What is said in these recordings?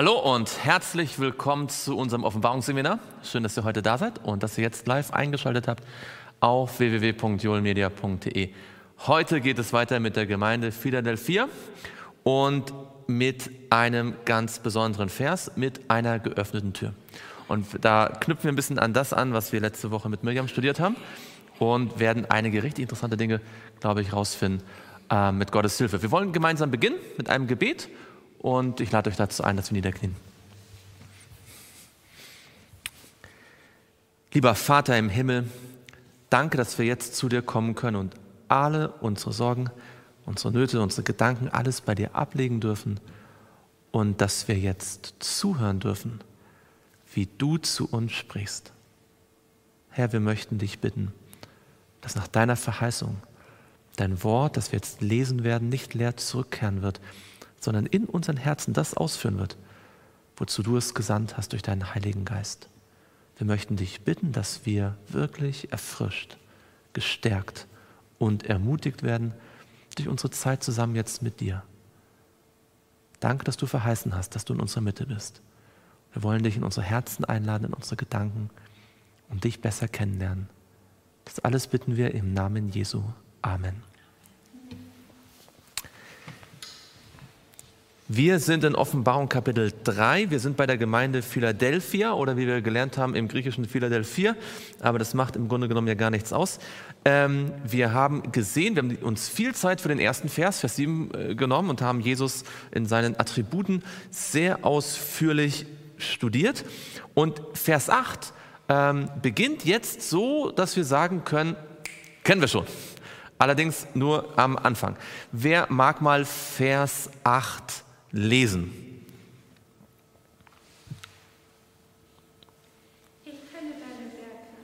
Hallo und herzlich willkommen zu unserem Offenbarungsseminar. Schön, dass ihr heute da seid und dass ihr jetzt live eingeschaltet habt auf www.joelmedia.de. Heute geht es weiter mit der Gemeinde Philadelphia und mit einem ganz besonderen Vers, mit einer geöffneten Tür. Und da knüpfen wir ein bisschen an das an, was wir letzte Woche mit Miriam studiert haben und werden einige richtig interessante Dinge, glaube ich, rausfinden äh, mit Gottes Hilfe. Wir wollen gemeinsam beginnen mit einem Gebet und ich lade euch dazu ein, dass wir niederknien. Lieber Vater im Himmel, danke, dass wir jetzt zu dir kommen können und alle unsere Sorgen, unsere Nöte, unsere Gedanken, alles bei dir ablegen dürfen und dass wir jetzt zuhören dürfen, wie du zu uns sprichst. Herr, wir möchten dich bitten, dass nach deiner Verheißung dein Wort, das wir jetzt lesen werden, nicht leer zurückkehren wird, sondern in unseren Herzen das ausführen wird, wozu du es gesandt hast durch deinen Heiligen Geist. Wir möchten dich bitten, dass wir wirklich erfrischt, gestärkt und ermutigt werden durch unsere Zeit zusammen jetzt mit dir. Danke, dass du verheißen hast, dass du in unserer Mitte bist. Wir wollen dich in unsere Herzen einladen, in unsere Gedanken und dich besser kennenlernen. Das alles bitten wir im Namen Jesu. Amen. Wir sind in Offenbarung Kapitel 3. Wir sind bei der Gemeinde Philadelphia oder wie wir gelernt haben im griechischen Philadelphia. Aber das macht im Grunde genommen ja gar nichts aus. Ähm, wir haben gesehen, wir haben uns viel Zeit für den ersten Vers, Vers 7 äh, genommen und haben Jesus in seinen Attributen sehr ausführlich studiert. Und Vers 8 ähm, beginnt jetzt so, dass wir sagen können, kennen wir schon. Allerdings nur am Anfang. Wer mag mal Vers 8 lesen. Ich kenne deine Werke.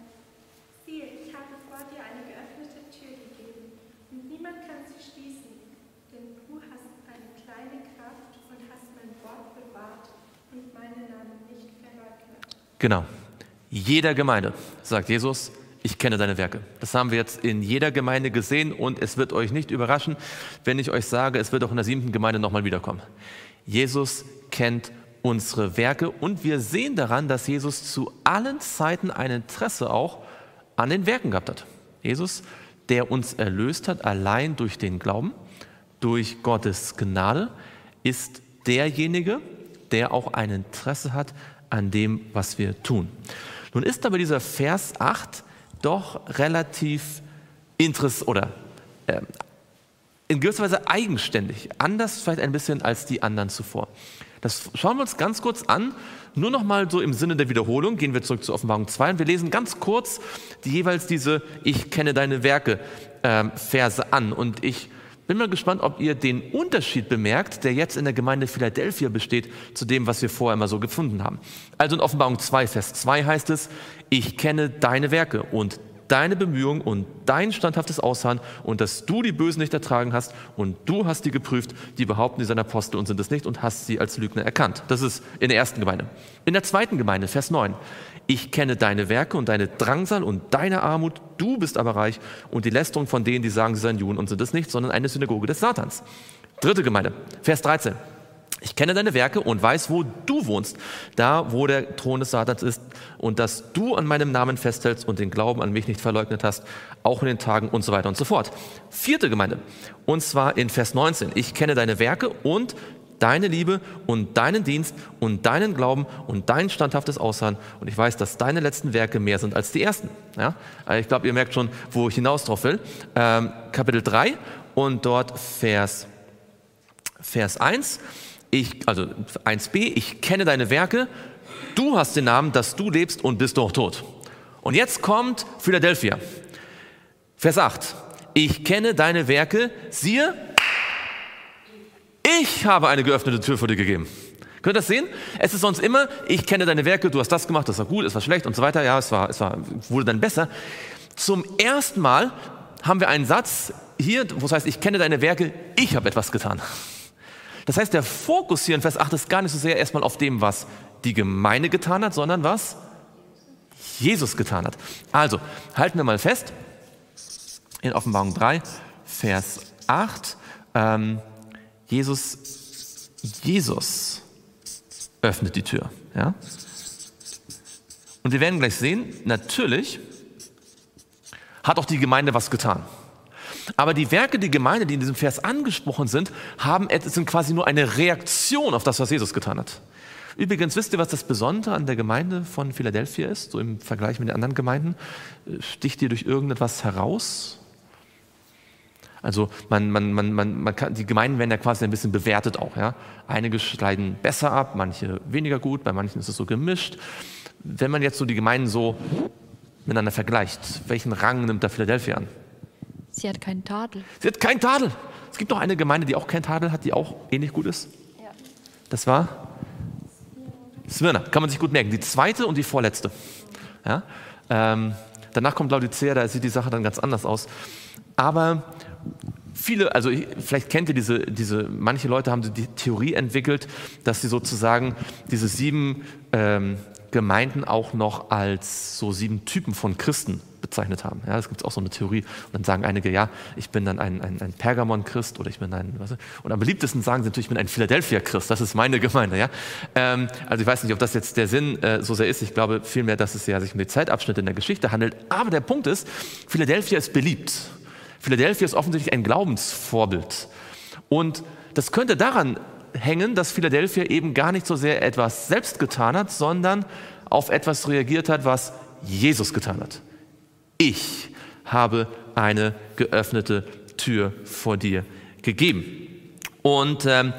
Siehe, ich habe vor dir eine geöffnete Tür gegeben, und niemand kann sie schließen, denn du hast eine kleine Kraft und hast mein Wort bewahrt und meine Namen nicht verleugnet. Genau. Jeder Gemeinde, sagt Jesus, ich kenne deine Werke. Das haben wir jetzt in jeder Gemeinde gesehen und es wird euch nicht überraschen, wenn ich euch sage, es wird auch in der siebten Gemeinde nochmal wiederkommen. Jesus kennt unsere Werke und wir sehen daran, dass Jesus zu allen Zeiten ein Interesse auch an den Werken gehabt hat. Jesus, der uns erlöst hat, allein durch den Glauben, durch Gottes Gnade, ist derjenige, der auch ein Interesse hat an dem, was wir tun. Nun ist aber dieser Vers 8 doch relativ interessant oder äh, in gewisser Weise eigenständig, anders vielleicht ein bisschen als die anderen zuvor. Das schauen wir uns ganz kurz an. Nur noch mal so im Sinne der Wiederholung gehen wir zurück zu Offenbarung 2 und wir lesen ganz kurz die jeweils diese Ich kenne deine Werke äh, Verse an. Und ich bin mal gespannt, ob ihr den Unterschied bemerkt, der jetzt in der Gemeinde Philadelphia besteht, zu dem, was wir vorher immer so gefunden haben. Also in Offenbarung 2, Vers 2 heißt es, ich kenne deine Werke und deine Bemühungen und dein standhaftes Ausharren und dass du die Bösen nicht ertragen hast und du hast die geprüft, die behaupten, die sind Apostel und sind es nicht und hast sie als Lügner erkannt. Das ist in der ersten Gemeinde. In der zweiten Gemeinde, Vers 9. Ich kenne deine Werke und deine Drangsal und deine Armut, du bist aber reich und die Lästerung von denen, die sagen, sie seien Juden und sind es nicht, sondern eine Synagoge des Satans. Dritte Gemeinde, Vers 13. Ich kenne deine Werke und weiß, wo du wohnst, da wo der Thron des Satans ist, und dass du an meinem Namen festhältst und den Glauben an mich nicht verleugnet hast, auch in den Tagen und so weiter und so fort. Vierte Gemeinde, und zwar in Vers 19. Ich kenne deine Werke und deine Liebe und deinen Dienst und deinen Glauben und dein standhaftes Ausharren. Und ich weiß, dass deine letzten Werke mehr sind als die ersten. Ja? Also ich glaube, ihr merkt schon, wo ich hinaus drauf will. Ähm, Kapitel 3 und dort Vers, Vers 1 ich, also 1b, ich kenne deine Werke, du hast den Namen, dass du lebst und bist doch tot. Und jetzt kommt Philadelphia. Vers 8. Ich kenne deine Werke, siehe, ich habe eine geöffnete Tür vor dir gegeben. Könnt ihr das sehen? Es ist sonst immer, ich kenne deine Werke, du hast das gemacht, das war gut, es war schlecht und so weiter. Ja, es war, es war, wurde dann besser. Zum ersten Mal haben wir einen Satz hier, wo es heißt, ich kenne deine Werke, ich habe etwas getan. Das heißt, der Fokus hier in Vers 8 ist gar nicht so sehr erstmal auf dem, was die Gemeinde getan hat, sondern was Jesus getan hat. Also, halten wir mal fest, in Offenbarung 3, Vers 8, ähm, Jesus, Jesus öffnet die Tür. Ja? Und wir werden gleich sehen, natürlich hat auch die Gemeinde was getan. Aber die Werke der Gemeinde, die in diesem Vers angesprochen sind, haben, sind quasi nur eine Reaktion auf das, was Jesus getan hat. Übrigens, wisst ihr, was das Besondere an der Gemeinde von Philadelphia ist, so im Vergleich mit den anderen Gemeinden? Sticht ihr durch irgendetwas heraus? Also man, man, man, man, man kann, die Gemeinden werden ja quasi ein bisschen bewertet auch. Ja? Einige schneiden besser ab, manche weniger gut, bei manchen ist es so gemischt. Wenn man jetzt so die Gemeinden so miteinander vergleicht, welchen Rang nimmt da Philadelphia an? Sie hat keinen Tadel. Sie hat keinen Tadel. Es gibt noch eine Gemeinde, die auch keinen Tadel hat, die auch ähnlich gut ist. Ja. Das war Smyrna, kann man sich gut merken. Die zweite und die vorletzte. Ja? Ähm, danach kommt Laodicea, da sieht die Sache dann ganz anders aus. Aber viele, also vielleicht kennt ihr diese, diese, manche Leute haben die Theorie entwickelt, dass sie sozusagen diese sieben ähm, Gemeinden auch noch als so sieben Typen von Christen bezeichnet haben. Ja, das gibt auch so eine Theorie. Und dann sagen einige, ja, ich bin dann ein, ein, ein Pergamon-Christ oder ich bin ein, was, und am beliebtesten sagen sie natürlich, ich bin ein Philadelphia-Christ, das ist meine Gemeinde. Ja? Ähm, also ich weiß nicht, ob das jetzt der Sinn äh, so sehr ist. Ich glaube vielmehr, dass es ja sich um die Zeitabschnitte in der Geschichte handelt. Aber der Punkt ist, Philadelphia ist beliebt. Philadelphia ist offensichtlich ein Glaubensvorbild. Und das könnte daran hängen, dass Philadelphia eben gar nicht so sehr etwas selbst getan hat, sondern auf etwas reagiert hat, was Jesus getan hat. Ich habe eine geöffnete Tür vor dir gegeben. Und ähm,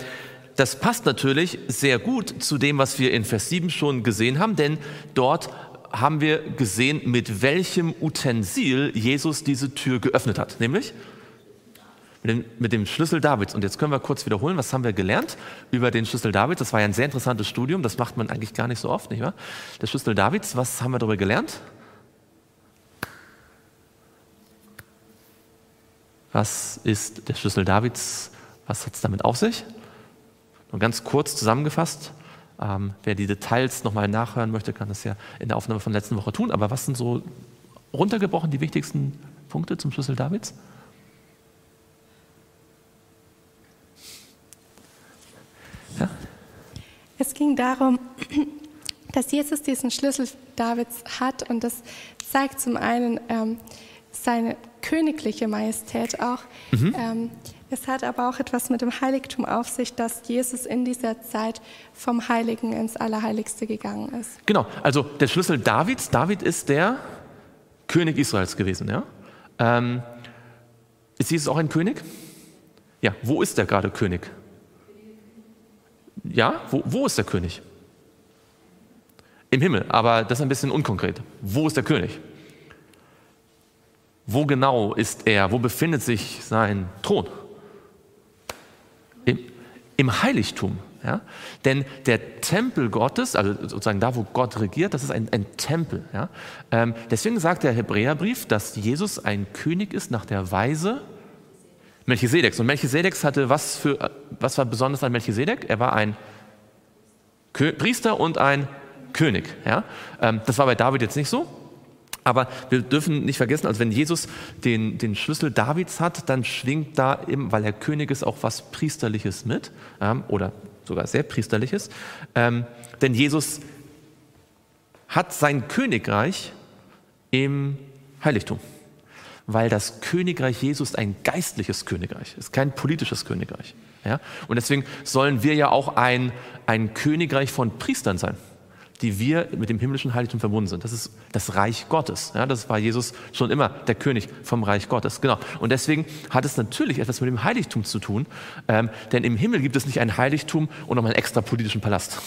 das passt natürlich sehr gut zu dem, was wir in Vers 7 schon gesehen haben, denn dort haben wir gesehen, mit welchem Utensil Jesus diese Tür geöffnet hat, nämlich mit dem, mit dem, Schlüssel Davids. Und jetzt können wir kurz wiederholen, was haben wir gelernt über den Schlüssel Davids? Das war ja ein sehr interessantes Studium, das macht man eigentlich gar nicht so oft, nicht wahr? Der Schlüssel Davids, was haben wir darüber gelernt? Was ist der Schlüssel Davids? Was hat es damit auf sich? Nur ganz kurz zusammengefasst. Ähm, wer die Details nochmal nachhören möchte, kann das ja in der Aufnahme von letzten Woche tun. Aber was sind so runtergebrochen die wichtigsten Punkte zum Schlüssel Davids? Ja? Es ging darum, dass Jesus diesen Schlüssel Davids hat und das zeigt zum einen ähm, seine königliche Majestät auch. Mhm. Ähm, es hat aber auch etwas mit dem Heiligtum auf sich, dass Jesus in dieser Zeit vom Heiligen ins Allerheiligste gegangen ist. Genau, also der Schlüssel Davids, David ist der König Israels gewesen. Ja? Ähm, ist Jesus auch ein König? Ja, wo ist der gerade König? Ja, wo, wo ist der König? Im Himmel, aber das ist ein bisschen unkonkret. Wo ist der König? Wo genau ist er? Wo befindet sich sein Thron? Im, Heiligtum. Ja? Denn der Tempel Gottes, also sozusagen da, wo Gott regiert, das ist ein, ein Tempel. Ja? Ähm, deswegen sagt der Hebräerbrief, dass Jesus ein König ist nach der Weise Melchisedeks. Und Melchisedeks hatte was für, was war besonders an Melchisedek? Er war ein Priester und ein König. Ja? Ähm, das war bei David jetzt nicht so. Aber wir dürfen nicht vergessen, also wenn Jesus den, den Schlüssel Davids hat, dann schwingt da, eben, weil er König ist, auch was Priesterliches mit ähm, oder sogar sehr Priesterliches. Ähm, denn Jesus hat sein Königreich im Heiligtum, weil das Königreich Jesus ein geistliches Königreich ist, kein politisches Königreich. Ja? Und deswegen sollen wir ja auch ein, ein Königreich von Priestern sein die wir mit dem himmlischen Heiligtum verbunden sind. Das ist das Reich Gottes. Ja, das war Jesus schon immer der König vom Reich Gottes. Genau. Und deswegen hat es natürlich etwas mit dem Heiligtum zu tun, ähm, denn im Himmel gibt es nicht ein Heiligtum und noch einen extra politischen Palast.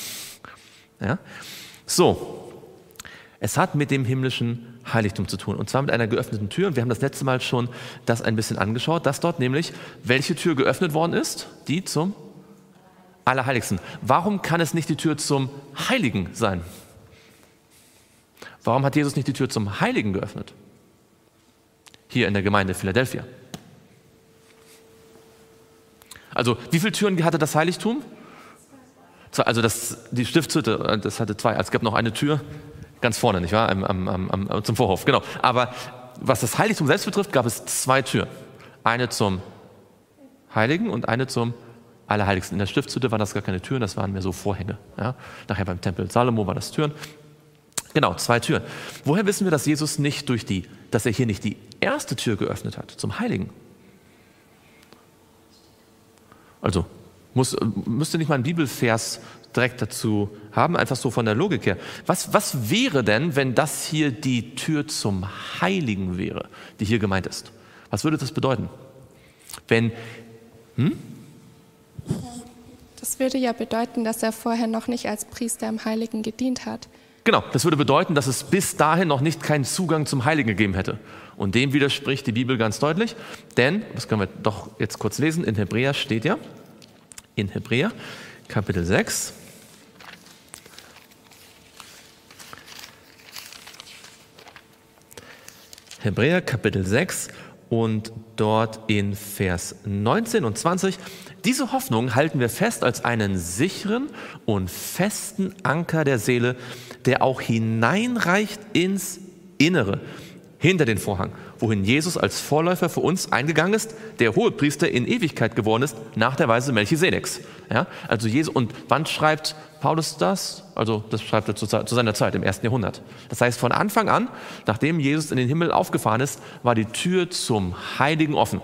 Ja? So, es hat mit dem himmlischen Heiligtum zu tun und zwar mit einer geöffneten Tür. Und wir haben das letzte Mal schon das ein bisschen angeschaut, dass dort nämlich welche Tür geöffnet worden ist? Die zum Allerheiligsten. Warum kann es nicht die Tür zum Heiligen sein? Warum hat Jesus nicht die Tür zum Heiligen geöffnet? Hier in der Gemeinde Philadelphia. Also, wie viele Türen hatte das Heiligtum? Also, das, die Stiftshütte, das hatte zwei. Es gab noch eine Tür ganz vorne, nicht wahr? Am, am, am, zum Vorhof, genau. Aber was das Heiligtum selbst betrifft, gab es zwei Türen. Eine zum Heiligen und eine zum Allerheiligsten. In der Stiftshütte waren das gar keine Türen, das waren mehr so Vorhänge. Ja? Nachher beim Tempel Salomo war das Türen. Genau, zwei Türen. Woher wissen wir, dass Jesus nicht durch die, dass er hier nicht die erste Tür geöffnet hat zum Heiligen? Also muss, müsste nicht mal ein Bibelvers direkt dazu haben, einfach so von der Logik her. Was, was wäre denn, wenn das hier die Tür zum Heiligen wäre, die hier gemeint ist? Was würde das bedeuten? Wenn, hm? Das würde ja bedeuten, dass er vorher noch nicht als Priester im Heiligen gedient hat. Genau, das würde bedeuten, dass es bis dahin noch nicht keinen Zugang zum Heiligen gegeben hätte. Und dem widerspricht die Bibel ganz deutlich, denn, das können wir doch jetzt kurz lesen, in Hebräer steht ja, in Hebräer Kapitel 6, Hebräer Kapitel 6 und dort in Vers 19 und 20. Diese Hoffnung halten wir fest als einen sicheren und festen Anker der Seele, der auch hineinreicht ins Innere, hinter den Vorhang, wohin Jesus als Vorläufer für uns eingegangen ist, der Hohepriester in Ewigkeit geworden ist, nach der Weise Melchisedeks. Ja, also Jesus, und wann schreibt Paulus das? Also das schreibt er zu, zu seiner Zeit, im ersten Jahrhundert. Das heißt, von Anfang an, nachdem Jesus in den Himmel aufgefahren ist, war die Tür zum Heiligen offen.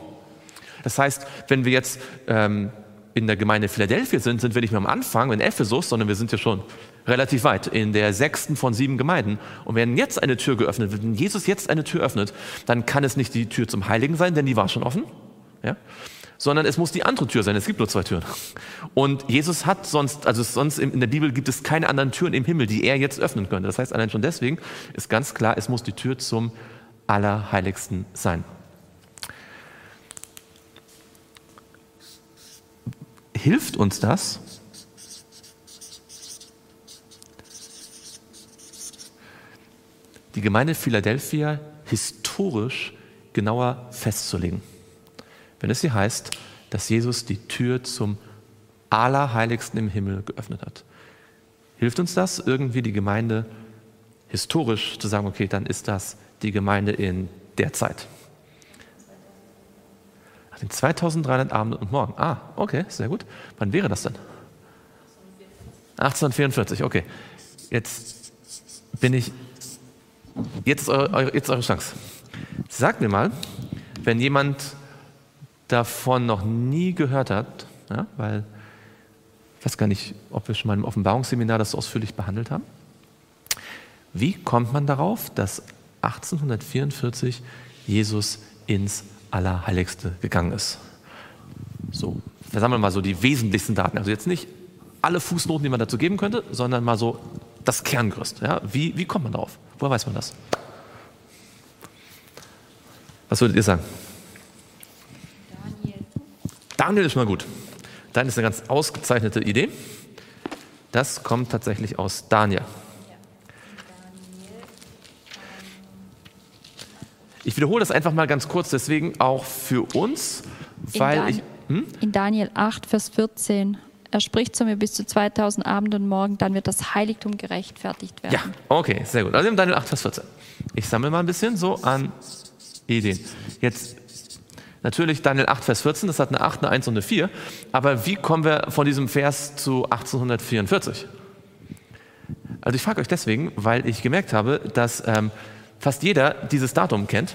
Das heißt, wenn wir jetzt ähm, in der Gemeinde Philadelphia sind, sind wir nicht mehr am Anfang in Ephesus, sondern wir sind ja schon relativ weit, in der sechsten von sieben Gemeinden. Und wenn jetzt eine Tür geöffnet wird, wenn Jesus jetzt eine Tür öffnet, dann kann es nicht die Tür zum Heiligen sein, denn die war schon offen. Ja? sondern es muss die andere Tür sein. Es gibt nur zwei Türen. Und Jesus hat sonst, also sonst in der Bibel gibt es keine anderen Türen im Himmel, die er jetzt öffnen könnte. Das heißt, allein schon deswegen ist ganz klar, es muss die Tür zum Allerheiligsten sein. Hilft uns das? Die Gemeinde Philadelphia historisch genauer festzulegen wenn es hier heißt, dass Jesus die Tür zum Allerheiligsten im Himmel geöffnet hat. Hilft uns das irgendwie die Gemeinde historisch zu sagen, okay, dann ist das die Gemeinde in der Zeit? Nach den 2300 Abenden und Morgen. Ah, okay, sehr gut. Wann wäre das denn? 1844, okay. Jetzt bin ich. Jetzt ist eure, jetzt eure Chance. Sagt mir mal, wenn jemand davon noch nie gehört hat, ja, weil ich weiß gar nicht, ob wir schon mal im Offenbarungsseminar das so ausführlich behandelt haben. Wie kommt man darauf, dass 1844 Jesus ins Allerheiligste gegangen ist? So, wir sammeln mal so die wesentlichsten Daten. Also jetzt nicht alle Fußnoten, die man dazu geben könnte, sondern mal so das Kerngerüst. Ja? Wie, wie kommt man darauf? Woher weiß man das? Was würdet ihr sagen? Daniel ist mal gut. Daniel ist eine ganz ausgezeichnete Idee. Das kommt tatsächlich aus Daniel. Ich wiederhole das einfach mal ganz kurz, deswegen auch für uns, weil in ich. Hm? In Daniel 8, Vers 14. Er spricht zu mir bis zu 2000 Abend und Morgen, dann wird das Heiligtum gerechtfertigt werden. Ja, okay, sehr gut. Also Daniel 8, Vers 14. Ich sammle mal ein bisschen so an Ideen. Jetzt Natürlich Daniel 8, Vers 14, das hat eine 8, eine 1 und eine 4. Aber wie kommen wir von diesem Vers zu 1844? Also ich frage euch deswegen, weil ich gemerkt habe, dass ähm, fast jeder dieses Datum kennt,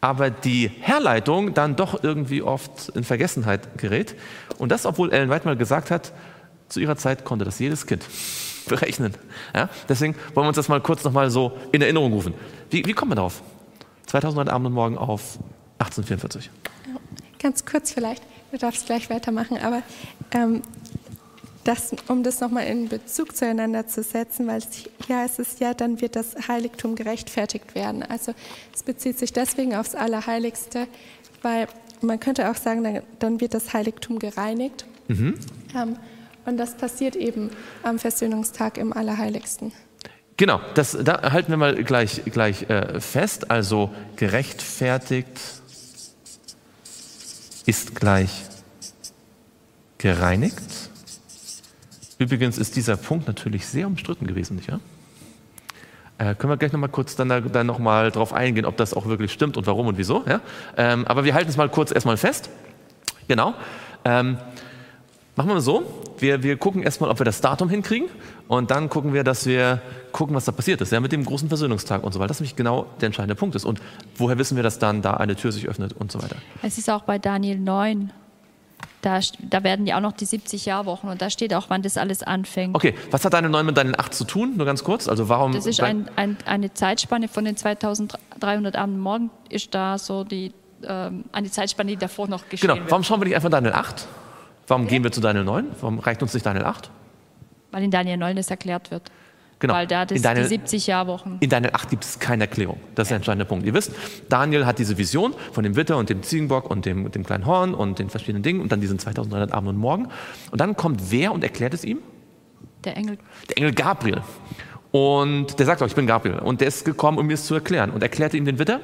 aber die Herleitung dann doch irgendwie oft in Vergessenheit gerät. Und das, obwohl Ellen White mal gesagt hat, zu ihrer Zeit konnte das jedes Kind berechnen. Ja? Deswegen wollen wir uns das mal kurz nochmal so in Erinnerung rufen. Wie, wie kommt man darauf? 2000 Abend und Morgen auf 1844. Ganz kurz vielleicht, du darfst gleich weitermachen, aber ähm, das, um das nochmal in Bezug zueinander zu setzen, weil hier heißt es ja, dann wird das Heiligtum gerechtfertigt werden. Also es bezieht sich deswegen aufs Allerheiligste, weil man könnte auch sagen, dann, dann wird das Heiligtum gereinigt. Mhm. Ähm, und das passiert eben am Versöhnungstag im Allerheiligsten. Genau, das, da halten wir mal gleich, gleich äh, fest. Also gerechtfertigt ist gleich gereinigt. Übrigens ist dieser Punkt natürlich sehr umstritten gewesen, nicht wahr? Äh, können wir gleich nochmal kurz dann, dann noch mal drauf eingehen, ob das auch wirklich stimmt und warum und wieso. Ja? Ähm, aber wir halten es mal kurz erstmal fest. Genau. Ähm, Machen wir mal so. Wir, wir gucken erstmal, ob wir das Datum hinkriegen und dann gucken wir, dass wir gucken, was da passiert ist, ja, mit dem großen Versöhnungstag und so weiter. Das nämlich genau der entscheidende Punkt ist. Und woher wissen wir, dass dann da eine Tür sich öffnet und so weiter? Es ist auch bei Daniel 9. Da, da werden ja auch noch die 70 Jahrwochen und da steht auch, wann das alles anfängt. Okay, was hat Daniel 9 mit Daniel 8 zu tun? Nur ganz kurz. Also warum? Das ist ein, ein, eine Zeitspanne von den 2300 Abenden morgen, ist da so die, ähm, eine Zeitspanne, die davor noch geschehen Genau. Warum schauen wir nicht einfach Daniel 8? Warum gehen wir zu Daniel 9? Warum reicht uns nicht Daniel 8? Weil in Daniel 9 das erklärt wird. Genau. Weil da das in, Daniel, die 70 Jahrwochen. in Daniel 8 gibt es keine Erklärung. Das ist der entscheidende Punkt. Ihr wisst, Daniel hat diese Vision von dem Witter und dem Ziegenbock und dem, dem kleinen Horn und den verschiedenen Dingen und dann diesen 2300 Abend und Morgen. Und dann kommt wer und erklärt es ihm? Der Engel. Der Engel Gabriel. Und der sagt auch, ich bin Gabriel. Und der ist gekommen, um mir es zu erklären. Und erklärt er ihm den Witter?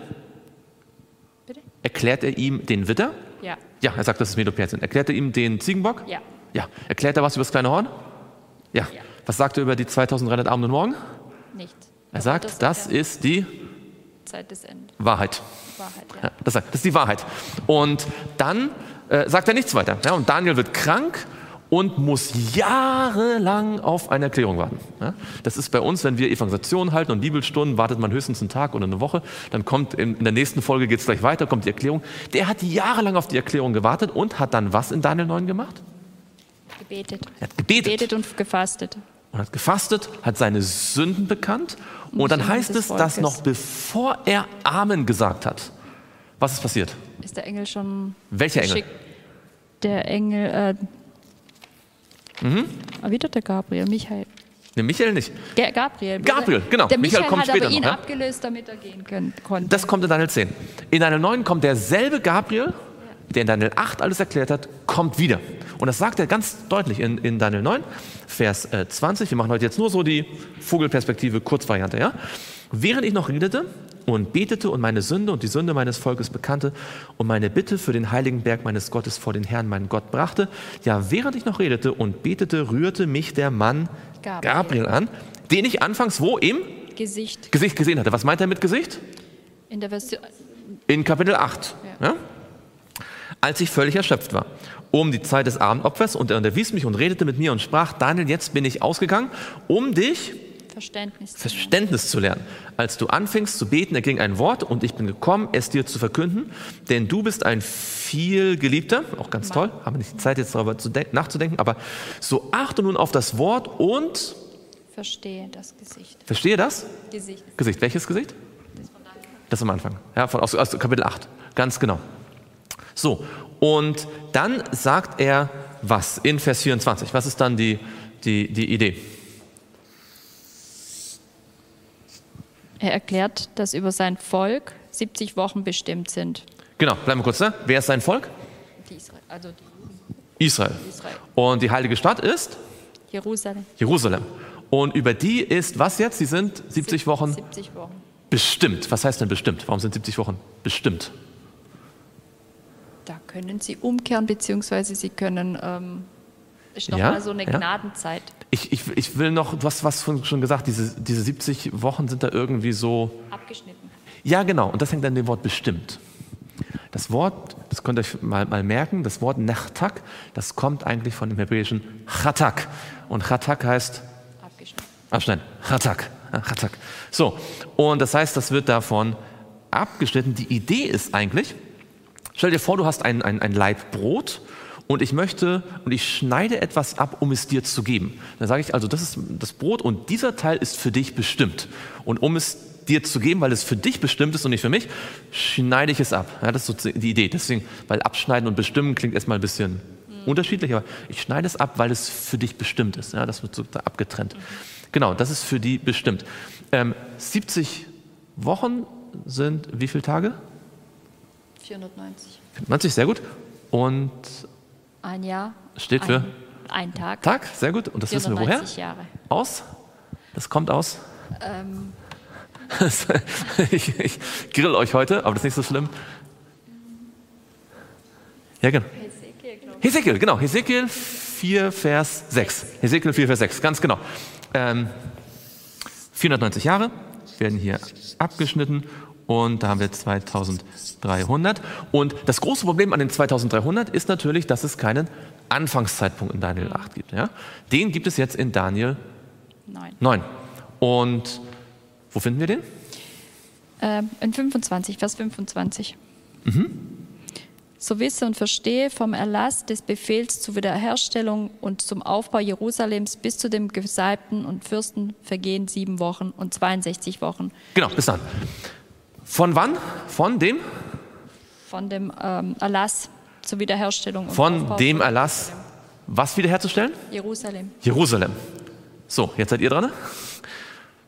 Bitte? Erklärt er ihm den Witter? Ja. Ja, er sagt, das ist Medoperzien. Erklärt er ihm den Ziegenbock? Ja. Ja. Erklärt er was über das kleine Horn? Ja. Ja. Was sagt er über die 2300 Abend und Morgen? Nicht. Er sagt, das das ist die Zeit des Endes. Wahrheit. Wahrheit, ja. Ja, das, ist die Wahrheit. Und dann äh, sagt er nichts weiter. Ja, und Daniel wird krank und muss jahrelang auf eine Erklärung warten. Das ist bei uns, wenn wir Evangelisation halten und Bibelstunden, wartet man höchstens einen Tag oder eine Woche. Dann kommt in, in der nächsten Folge geht es gleich weiter, kommt die Erklärung. Der hat jahrelang auf die Erklärung gewartet und hat dann was in Daniel 9 gemacht? Gebetet. Er hat gebetet. Gebetet und gefastet. Und hat gefastet, hat seine Sünden bekannt. Und dann Sünden heißt es, dass noch bevor er Amen gesagt hat, was ist passiert? Ist der Engel schon Welcher Engel? Der Engel, äh, Mhm. ah, wieder der Gabriel, Michael. Ne, Michael nicht. Ge Gabriel. Gabriel, genau. Der Michael Michael, kommt hat später aber ihn noch, abgelöst, damit er gehen können, konnte. Das kommt in Daniel 10. In Daniel 9 kommt derselbe Gabriel, der in Daniel 8 alles erklärt hat, kommt wieder. Und das sagt er ganz deutlich in, in Daniel 9, Vers äh, 20. Wir machen heute jetzt nur so die Vogelperspektive, Kurzvariante. Ja? Während ich noch redete und betete und meine Sünde und die Sünde meines Volkes bekannte und meine Bitte für den heiligen Berg meines Gottes vor den Herrn, meinen Gott, brachte, ja, während ich noch redete und betete, rührte mich der Mann Gabriel. Gabriel an, den ich anfangs wo im Gesicht Gesicht gesehen hatte. Was meint er mit Gesicht? in der Version. In Kapitel 8. Ja. Als ich völlig erschöpft war, um die Zeit des Abendopfers, und er unterwies mich und redete mit mir und sprach, Daniel, jetzt bin ich ausgegangen, um dich Verständnis. zu Verständnis zu lernen. Als du anfingst zu beten, erging ein Wort und ich bin gekommen, es dir zu verkünden, denn du bist ein viel geliebter, auch ganz toll, haben wir nicht die Zeit jetzt darüber zu denk- nachzudenken, aber so achte nun auf das Wort und lernen. Verstehe das Gesicht. verstehe das? Gesicht. Gesicht. Welches Gesicht? Das am Anfang. Ja, von, aus, aus Kapitel 8. Ganz genau. So, und dann sagt er was in Vers 24. Was ist dann die, die, die Idee? Er erklärt, dass über sein Volk 70 Wochen bestimmt sind. Genau, bleiben wir kurz da. Wer ist sein Volk? Die Israel, also die Israel. Israel. Und die heilige Stadt ist Jerusalem. Jerusalem. Und über die ist was jetzt? Sie sind 70 Wochen 70 Wochen. bestimmt. Was heißt denn bestimmt? Warum sind 70 Wochen bestimmt? Da können sie umkehren, beziehungsweise sie können, ähm, ist nochmal Ja, so eine ja. Gnadenzeit. Ich, ich, ich will noch, du hast was schon gesagt, diese, diese 70 Wochen sind da irgendwie so Abgeschnitten. Ja, genau. Und das hängt an dem Wort bestimmt. Das Wort, das könnt ihr euch mal, mal merken, das Wort Nachtak, das kommt eigentlich von dem hebräischen Chatak. Und Chatak heißt Abgeschnitten. abschneiden. Chatak. Ja, Chatak. So. Und das heißt, das wird davon abgeschnitten. Die Idee ist eigentlich, stell dir vor, du hast ein, ein, ein Laib Brot und ich möchte und ich schneide etwas ab, um es dir zu geben. Dann sage ich also, das ist das Brot und dieser Teil ist für dich bestimmt. Und um es dir zu geben, weil es für dich bestimmt ist und nicht für mich, schneide ich es ab. Ja, das ist so die Idee. Deswegen, weil abschneiden und bestimmen klingt erstmal ein bisschen unterschiedlich, aber ich schneide es ab, weil es für dich bestimmt ist. Ja, das wird so da abgetrennt. Genau, das ist für die bestimmt. Ähm, 70 Wochen sind wie viele Tage? 490. 90, sehr gut. Und Ein Jahr. Steht für? Ein, ein Tag. Tag, sehr gut. Und das wissen wir woher? 490 Jahre. Aus? Das kommt aus? Ähm, ich, ich grill euch heute, aber das ist nicht so schlimm. Ja, genau. Hesekiel, genau. Hesekiel 4, Vers 6. Hesekiel 4, Vers 6, ganz genau. Ähm, 490 Jahre werden hier abgeschnitten und da haben wir 2300. Und das große Problem an den 2300 ist natürlich, dass es keinen Anfangszeitpunkt in Daniel 8 gibt. Ja? Den gibt es jetzt in Daniel Nein. 9. Und wo finden wir den? Ähm, in 25, Vers 25. So wisse und verstehe vom Erlass des Befehls zur Wiederherstellung und zum Aufbau Jerusalems bis zu dem Gesalbten und Fürsten vergehen sieben Wochen und 62 Wochen. Genau, bis dann. Von wann? Von dem? Von dem ähm, Erlass zur Wiederherstellung Von Aufbau dem Erlass, was wiederherzustellen? Jerusalem. Jerusalem. So, jetzt seid ihr dran.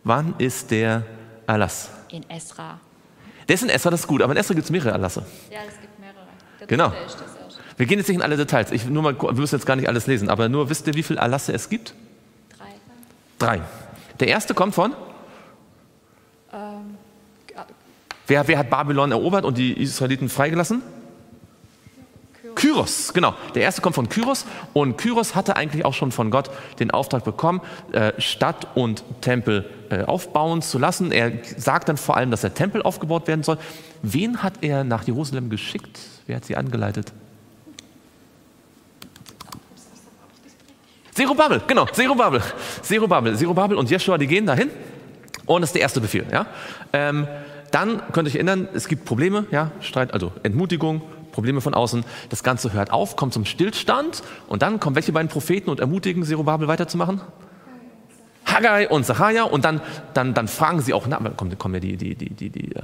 Wann ist der Erlass? In Esra. Der ist in Esra, das ist gut, aber in Esra gibt es mehrere Erlasse. Ja, es gibt mehrere. Der Genau. Wir gehen jetzt nicht in alle Details. Ich, nur mal, wir müssen jetzt gar nicht alles lesen, aber nur wisst ihr, wie viele Erlasse es gibt? Drei. Drei. Der erste kommt von? Ähm, Wer, wer hat Babylon erobert und die Israeliten freigelassen? Kyros, genau. Der erste kommt von Kyros und Kyros hatte eigentlich auch schon von Gott den Auftrag bekommen, äh, Stadt und Tempel äh, aufbauen zu lassen. Er sagt dann vor allem, dass der Tempel aufgebaut werden soll. Wen hat er nach Jerusalem geschickt? Wer hat sie angeleitet? Zerubabel, genau, Zerubabel. Zerubabel, Zerubabel und Jeschua, die gehen dahin und das ist der erste Befehl. Ja? Ähm, dann könnt ihr euch erinnern, es gibt Probleme, ja? Streit, also Entmutigung, Probleme von außen. Das Ganze hört auf, kommt zum Stillstand und dann kommen welche beiden Propheten und ermutigen Zerubabel weiterzumachen? Haggai und Zachariah und dann, dann, dann fragen sie auch, na, kommen, kommen ja die, die, die, die, die, äh,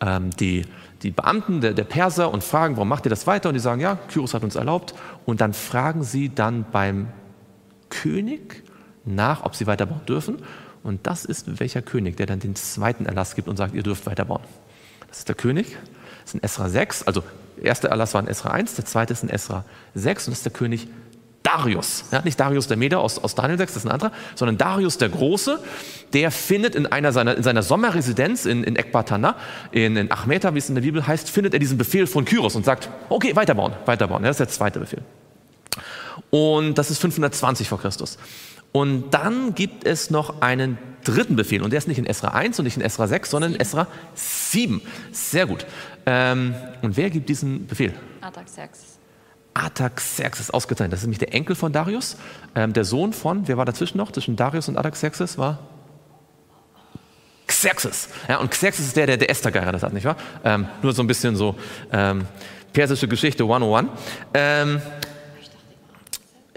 ähm, die, die Beamten der, der Perser und fragen, warum macht ihr das weiter? Und die sagen, ja, Kyros hat uns erlaubt. Und dann fragen sie dann beim König nach, ob sie weiterbauen dürfen. Und das ist welcher König, der dann den zweiten Erlass gibt und sagt, ihr dürft weiterbauen. Das ist der König, das ist in Esra 6, also der erste Erlass war in Esra 1, der zweite ist in Esra 6 und das ist der König Darius. Ja, nicht Darius der Meder aus, aus Daniel 6, das ist ein anderer, sondern Darius der Große, der findet in, einer seiner, in seiner Sommerresidenz in, in Ekbatana, in, in Achmeta, wie es in der Bibel heißt, findet er diesen Befehl von Kyros und sagt, okay, weiterbauen, weiterbauen. Ja, das ist der zweite Befehl. Und das ist 520 vor Christus. Und dann gibt es noch einen dritten Befehl. Und der ist nicht in Esra 1 und nicht in Esra 6, sondern in Esra 7. Sehr gut. Ähm, und wer gibt diesen Befehl? Artaxerxes. Artaxerxes ausgeteilt. Das ist nämlich der Enkel von Darius. Ähm, der Sohn von, wer war dazwischen noch? Zwischen Darius und Artaxerxes war? Xerxes. Ja, und Xerxes ist der, der, der Esther geheiratet hat, nicht wahr? Ähm, nur so ein bisschen so ähm, persische Geschichte 101. Ähm,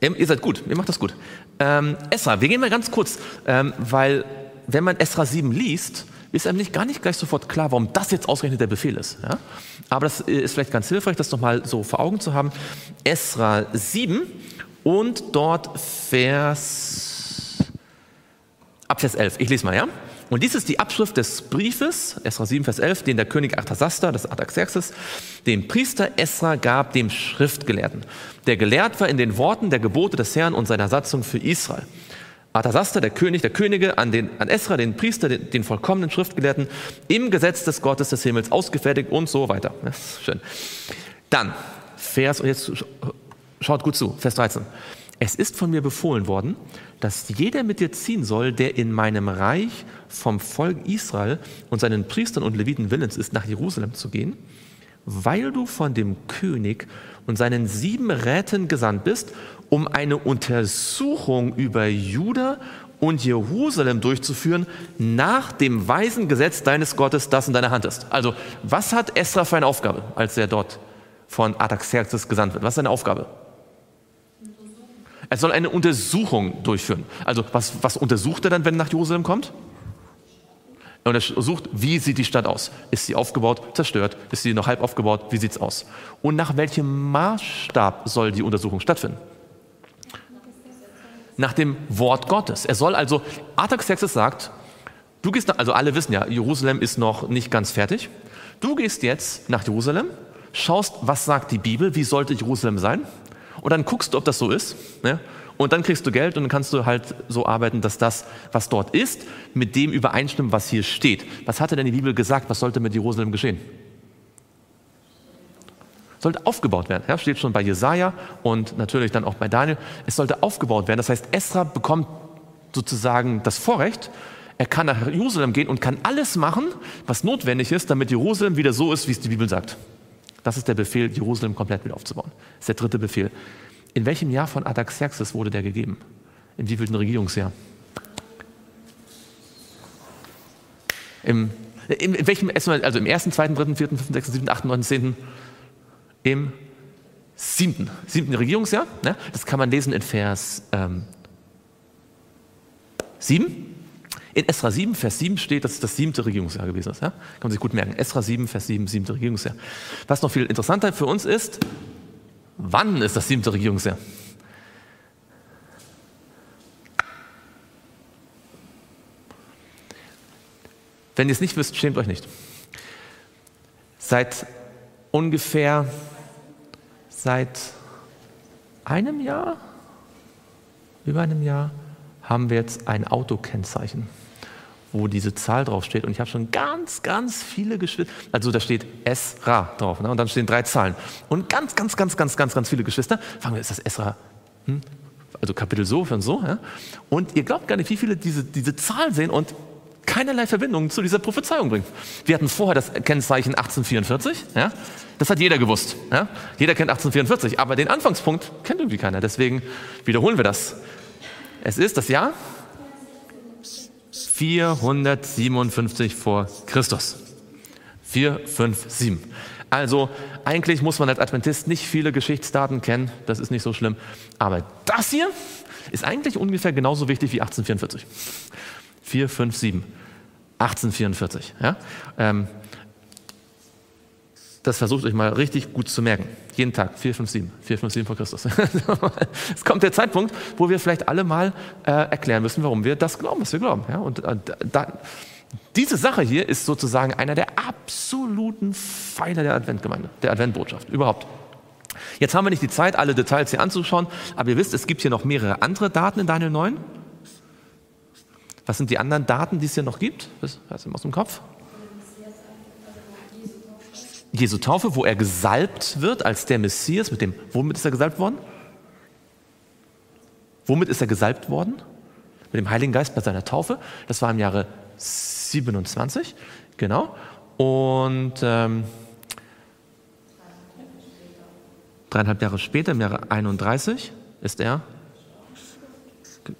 ihr seid gut, ihr macht das gut. Ähm, Esra, wir gehen mal ganz kurz, ähm, weil wenn man Esra 7 liest, ist einem nicht gar nicht gleich sofort klar, warum das jetzt ausgerechnet der Befehl ist. Ja? Aber das äh, ist vielleicht ganz hilfreich, das nochmal so vor Augen zu haben. Esra 7 und dort Vers, ab Vers 11. Ich lese mal, ja? Und dies ist die Abschrift des Briefes, Esra 7, Vers 11, den der König Artasasta, das ist Artaxerxes, dem Priester Esra gab, dem Schriftgelehrten, der gelehrt war in den Worten der Gebote des Herrn und seiner Satzung für Israel. Artasasta, der König der Könige, an, den, an Esra, den Priester, den, den vollkommenen Schriftgelehrten, im Gesetz des Gottes des Himmels ausgefertigt und so weiter. Ja, schön. Dann, Vers, und jetzt sch- schaut gut zu, Vers 13. Es ist von mir befohlen worden, dass jeder mit dir ziehen soll, der in meinem Reich vom Volk Israel und seinen Priestern und Leviten willens ist, nach Jerusalem zu gehen, weil du von dem König und seinen sieben Räten gesandt bist, um eine Untersuchung über Juda und Jerusalem durchzuführen, nach dem weisen Gesetz deines Gottes, das in deiner Hand ist. Also, was hat Esra für eine Aufgabe, als er dort von Artaxerxes gesandt wird? Was ist seine Aufgabe? Er soll eine Untersuchung durchführen. Also, was, was untersucht er dann, wenn er nach Jerusalem kommt? Er sucht, wie sieht die Stadt aus? Ist sie aufgebaut, zerstört? Ist sie noch halb aufgebaut? Wie sieht es aus? Und nach welchem Maßstab soll die Untersuchung stattfinden? Nach dem Wort Gottes. Er soll also, Artaxerxes sagt, du gehst, nach, also alle wissen ja, Jerusalem ist noch nicht ganz fertig. Du gehst jetzt nach Jerusalem, schaust, was sagt die Bibel, wie sollte Jerusalem sein? Und dann guckst du, ob das so ist. Ne? Und dann kriegst du Geld und dann kannst du halt so arbeiten, dass das, was dort ist, mit dem übereinstimmt, was hier steht. Was hatte denn die Bibel gesagt? Was sollte mit Jerusalem geschehen? Sollte aufgebaut werden. Ja, steht schon bei Jesaja und natürlich dann auch bei Daniel. Es sollte aufgebaut werden. Das heißt, Esra bekommt sozusagen das Vorrecht, Er kann nach Jerusalem gehen und kann alles machen, was notwendig ist, damit Jerusalem wieder so ist, wie es die Bibel sagt. Das ist der Befehl, Jerusalem komplett wieder aufzubauen. Das ist der dritte Befehl. In welchem Jahr von Artaxerxes wurde der gegeben? In wievielten Regierungsjahr? Im, in, in welchem, also im ersten, zweiten, dritten, vierten, fünften, sechsten, siebten, achten, neunten, zehnten? Im siebten, siebten Regierungsjahr. Ne? Das kann man lesen in Vers ähm, 7. In Esra 7, Vers 7 steht, dass es das siebte Regierungsjahr gewesen ist. Ja? Kann man sich gut merken. Esra 7, Vers 7, siebte Regierungsjahr. Was noch viel interessanter für uns ist, wann ist das siebte Regierungsjahr? Wenn ihr es nicht wisst, schämt euch nicht. Seit ungefähr seit einem Jahr, über einem Jahr, haben wir jetzt ein Autokennzeichen, wo diese Zahl draufsteht. Und ich habe schon ganz, ganz viele Geschwister, also da steht Esra drauf, ne? und dann stehen drei Zahlen. Und ganz, ganz, ganz, ganz, ganz, ganz viele Geschwister. Fangen wir, ist das Esra? Hm? Also Kapitel so und so. Ja? Und ihr glaubt gar nicht, wie viele diese, diese Zahl sehen und keinerlei Verbindung zu dieser Prophezeiung bringen. Wir hatten vorher das Kennzeichen 1844. Ja? Das hat jeder gewusst. Ja? Jeder kennt 1844, aber den Anfangspunkt kennt irgendwie keiner. Deswegen wiederholen wir das. Es ist das Jahr 457 vor Christus. 457. Also eigentlich muss man als Adventist nicht viele Geschichtsdaten kennen, das ist nicht so schlimm. Aber das hier ist eigentlich ungefähr genauso wichtig wie 1844. 457. 1844. Ja? Ähm, das versucht euch mal richtig gut zu merken. Jeden Tag, 457, 457 vor Christus. es kommt der Zeitpunkt, wo wir vielleicht alle mal äh, erklären müssen, warum wir das glauben, was wir glauben. Ja? Und äh, da, diese Sache hier ist sozusagen einer der absoluten Pfeiler der Adventgemeinde, der Adventbotschaft, überhaupt. Jetzt haben wir nicht die Zeit, alle Details hier anzuschauen, aber ihr wisst, es gibt hier noch mehrere andere Daten in Daniel 9. Was sind die anderen Daten, die es hier noch gibt? Was, was aus dem Kopf? Jesu Taufe, wo er gesalbt wird als der Messias. Mit dem, womit ist er gesalbt worden? Womit ist er gesalbt worden? Mit dem Heiligen Geist bei seiner Taufe. Das war im Jahre 27, genau. Und ähm, dreieinhalb Jahre später, im Jahre 31, ist er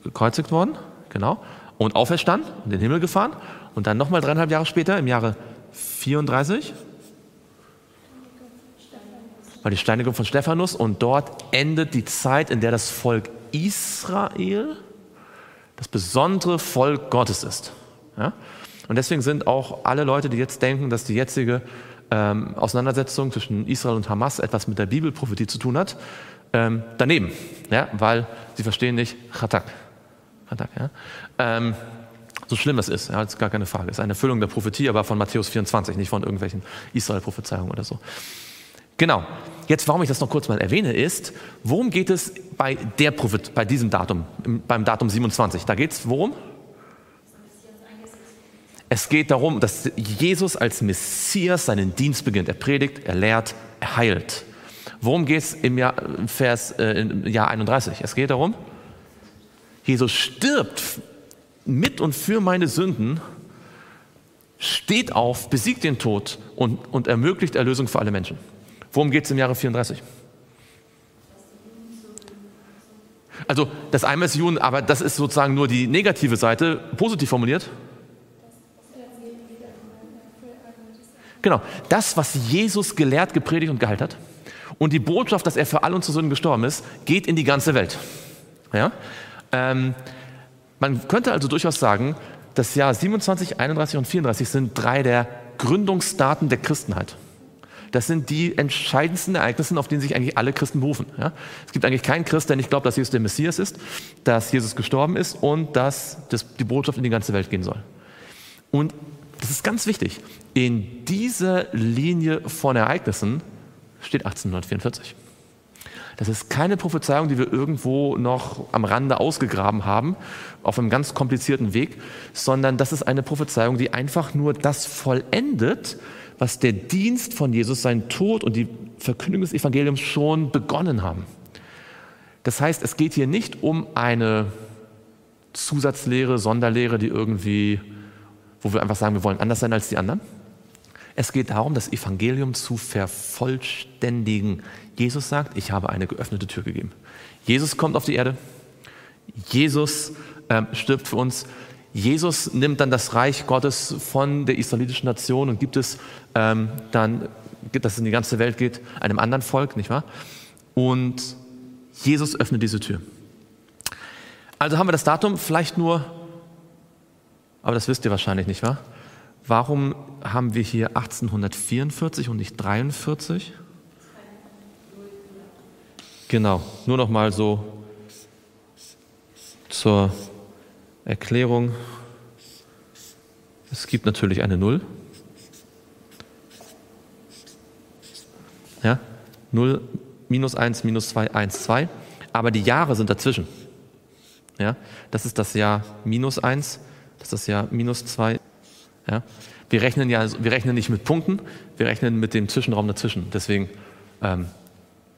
gekreuzigt worden, genau, und auferstanden in den Himmel gefahren. Und dann nochmal dreieinhalb Jahre später, im Jahre 34, war die Steinigung von Stephanus und dort endet die Zeit, in der das Volk Israel das besondere Volk Gottes ist. Ja? Und deswegen sind auch alle Leute, die jetzt denken, dass die jetzige ähm, Auseinandersetzung zwischen Israel und Hamas etwas mit der Bibelprophetie zu tun hat, ähm, daneben, ja? weil sie verstehen nicht Chatak. Chatak ja? ähm, so schlimm das ist, ja, ist gar keine Frage. Es ist eine Erfüllung der Prophetie, aber von Matthäus 24, nicht von irgendwelchen Israel-Prophezeiungen oder so. Genau. Jetzt, warum ich das noch kurz mal erwähne, ist, worum geht es bei der Prophet, bei diesem Datum, beim Datum 27? Da geht es worum? Es geht darum, dass Jesus als Messias seinen Dienst beginnt. Er predigt, er lehrt, er heilt. Worum geht es im Jahr, Vers, äh, im Jahr 31? Es geht darum, Jesus stirbt mit und für meine Sünden, steht auf, besiegt den Tod und, und ermöglicht Erlösung für alle Menschen. Worum geht es im Jahre 34? Also das einmal ist Juden, aber das ist sozusagen nur die negative Seite, positiv formuliert. Genau, das, was Jesus gelehrt, gepredigt und gehalten hat und die Botschaft, dass er für all unsere Sünden gestorben ist, geht in die ganze Welt. Ja? Ähm, man könnte also durchaus sagen, das Jahr 27, 31 und 34 sind drei der Gründungsdaten der Christenheit. Das sind die entscheidendsten Ereignisse, auf die sich eigentlich alle Christen berufen. Ja? Es gibt eigentlich keinen Christ, der nicht glaubt, dass Jesus der Messias ist, dass Jesus gestorben ist und dass das, die Botschaft in die ganze Welt gehen soll. Und das ist ganz wichtig. In dieser Linie von Ereignissen steht 1844. Das ist keine Prophezeiung, die wir irgendwo noch am Rande ausgegraben haben, auf einem ganz komplizierten Weg, sondern das ist eine Prophezeiung, die einfach nur das vollendet, was der Dienst von Jesus, sein Tod und die Verkündigung des Evangeliums schon begonnen haben. Das heißt, es geht hier nicht um eine Zusatzlehre, Sonderlehre, die irgendwie, wo wir einfach sagen, wir wollen anders sein als die anderen. Es geht darum, das Evangelium zu vervollständigen. Jesus sagt, ich habe eine geöffnete Tür gegeben. Jesus kommt auf die Erde. Jesus ähm, stirbt für uns. Jesus nimmt dann das Reich Gottes von der israelitischen Nation und gibt es ähm, dann, dass es in die ganze Welt geht, einem anderen Volk, nicht wahr? Und Jesus öffnet diese Tür. Also haben wir das Datum vielleicht nur, aber das wisst ihr wahrscheinlich nicht, wahr? Warum haben wir hier 1844 und nicht 43? Genau, nur noch mal so zur Erklärung. Es gibt natürlich eine Null. Ja, 0, minus 1, minus 2, 1, 2. Aber die Jahre sind dazwischen. Ja, das ist das Jahr minus 1, das ist das Jahr minus 2. Ja, wir, rechnen ja, wir rechnen nicht mit Punkten, wir rechnen mit dem Zwischenraum dazwischen. Deswegen ähm,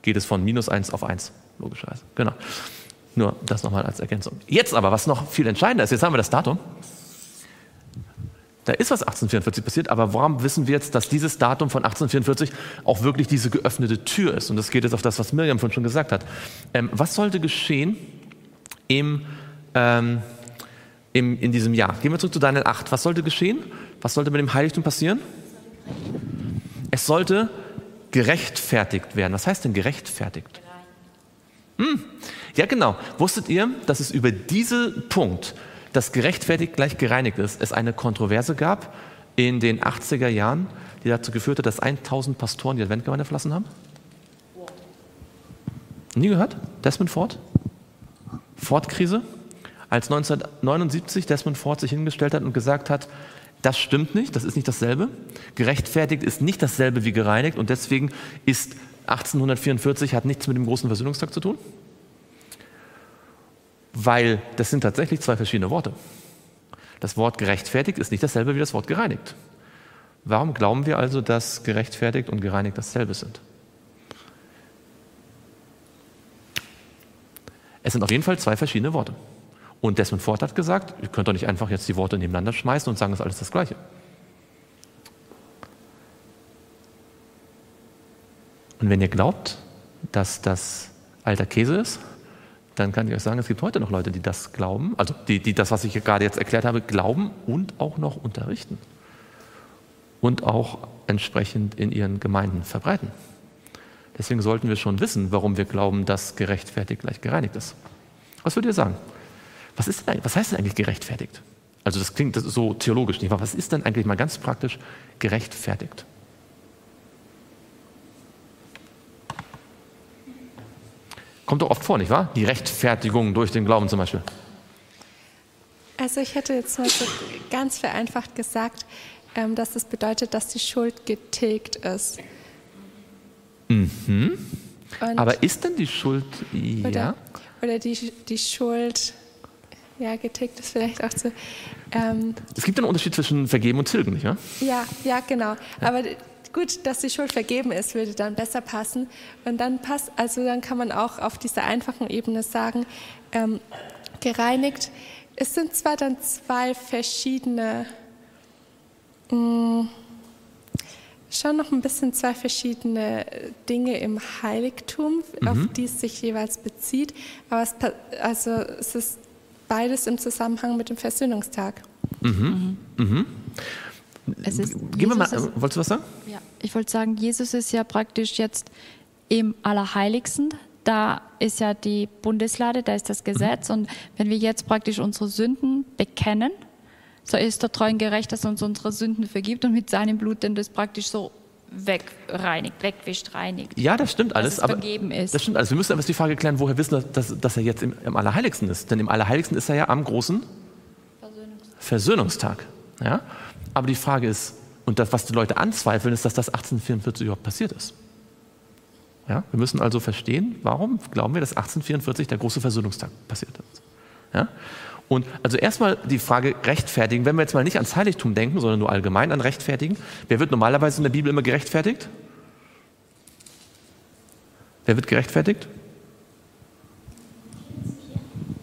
geht es von minus 1 auf 1, logischerweise. Genau. Nur das nochmal als Ergänzung. Jetzt aber, was noch viel entscheidender ist, jetzt haben wir das Datum. Da ist was 1844 passiert, aber warum wissen wir jetzt, dass dieses Datum von 1844 auch wirklich diese geöffnete Tür ist? Und das geht jetzt auf das, was Miriam vorhin schon gesagt hat. Ähm, was sollte geschehen im, ähm, im, in diesem Jahr? Gehen wir zurück zu Daniel 8. Was sollte geschehen? Was sollte mit dem Heiligtum passieren? Es sollte gerechtfertigt werden. Was heißt denn gerechtfertigt? Hm. Ja, genau. Wusstet ihr, dass es über diesen Punkt, das gerechtfertigt gleich gereinigt ist, es eine Kontroverse gab in den 80er Jahren, die dazu geführt hat, dass 1000 Pastoren die Adventgemeinde verlassen haben? Nie gehört? Desmond Ford? Ford-Krise? Als 1979 Desmond Ford sich hingestellt hat und gesagt hat, das stimmt nicht, das ist nicht dasselbe. Gerechtfertigt ist nicht dasselbe wie gereinigt und deswegen ist 1844 hat nichts mit dem großen Versöhnungstag zu tun weil das sind tatsächlich zwei verschiedene Worte. Das Wort gerechtfertigt ist nicht dasselbe wie das Wort gereinigt. Warum glauben wir also, dass gerechtfertigt und gereinigt dasselbe sind? Es sind auf jeden Fall zwei verschiedene Worte. Und Desmond Ford hat gesagt, ihr könnt doch nicht einfach jetzt die Worte nebeneinander schmeißen und sagen, es ist alles das Gleiche. Und wenn ihr glaubt, dass das alter Käse ist, dann kann ich euch sagen, es gibt heute noch Leute, die das glauben, also die, die das, was ich gerade jetzt erklärt habe, glauben und auch noch unterrichten. Und auch entsprechend in ihren Gemeinden verbreiten. Deswegen sollten wir schon wissen, warum wir glauben, dass gerechtfertigt gleich gereinigt ist. Was würdet ihr sagen? Was, ist denn, was heißt denn eigentlich gerechtfertigt? Also das klingt so theologisch nicht, aber was ist denn eigentlich mal ganz praktisch gerechtfertigt? Kommt doch oft vor, nicht wahr? Die Rechtfertigung durch den Glauben zum Beispiel. Also ich hätte jetzt mal so ganz vereinfacht gesagt, ähm, dass das bedeutet, dass die Schuld getilgt ist. Mhm. Aber ist denn die Schuld, ja? Oder, oder die, die Schuld, ja, getilgt ist vielleicht auch so. Ähm, es gibt einen Unterschied zwischen vergeben und tilgen, nicht wahr? Ja, ja, genau. Ja. Aber gut, dass die Schuld vergeben ist, würde dann besser passen. Und dann passt, also dann kann man auch auf dieser einfachen Ebene sagen, ähm, gereinigt. Es sind zwar dann zwei verschiedene, mh, mm, schon noch ein bisschen zwei verschiedene Dinge im Heiligtum, mhm. auf die es sich jeweils bezieht, aber es, also es ist beides im Zusammenhang mit dem Versöhnungstag. Mhm. Mhm. Mhm. Es ist, Gehen wir mal, ist, wolltest du was sagen? Ja, ich wollte sagen, Jesus ist ja praktisch jetzt im Allerheiligsten. Da ist ja die Bundeslade, da ist das Gesetz. Mhm. Und wenn wir jetzt praktisch unsere Sünden bekennen, so ist der treu und gerecht, dass er uns unsere Sünden vergibt und mit seinem Blut dann das praktisch so wegreinigt, wegwischt, reinigt. Ja, das stimmt alles. aber vergeben ist. Das stimmt alles. Wir müssen aber die Frage klären, woher wissen wir, dass, dass er jetzt im, im, Allerheiligsten ist. Denn im Allerheiligsten ist er ja am großen Versöhnungstag. Versöhnungstag. Ja? Aber die Frage ist, und das, was die Leute anzweifeln, ist, dass das 1844 überhaupt passiert ist. Ja, wir müssen also verstehen, warum glauben wir, dass 1844 der große Versöhnungstag passiert ist. Ja? Und also erstmal die Frage rechtfertigen, wenn wir jetzt mal nicht ans Heiligtum denken, sondern nur allgemein an rechtfertigen, wer wird normalerweise in der Bibel immer gerechtfertigt? Wer wird gerechtfertigt?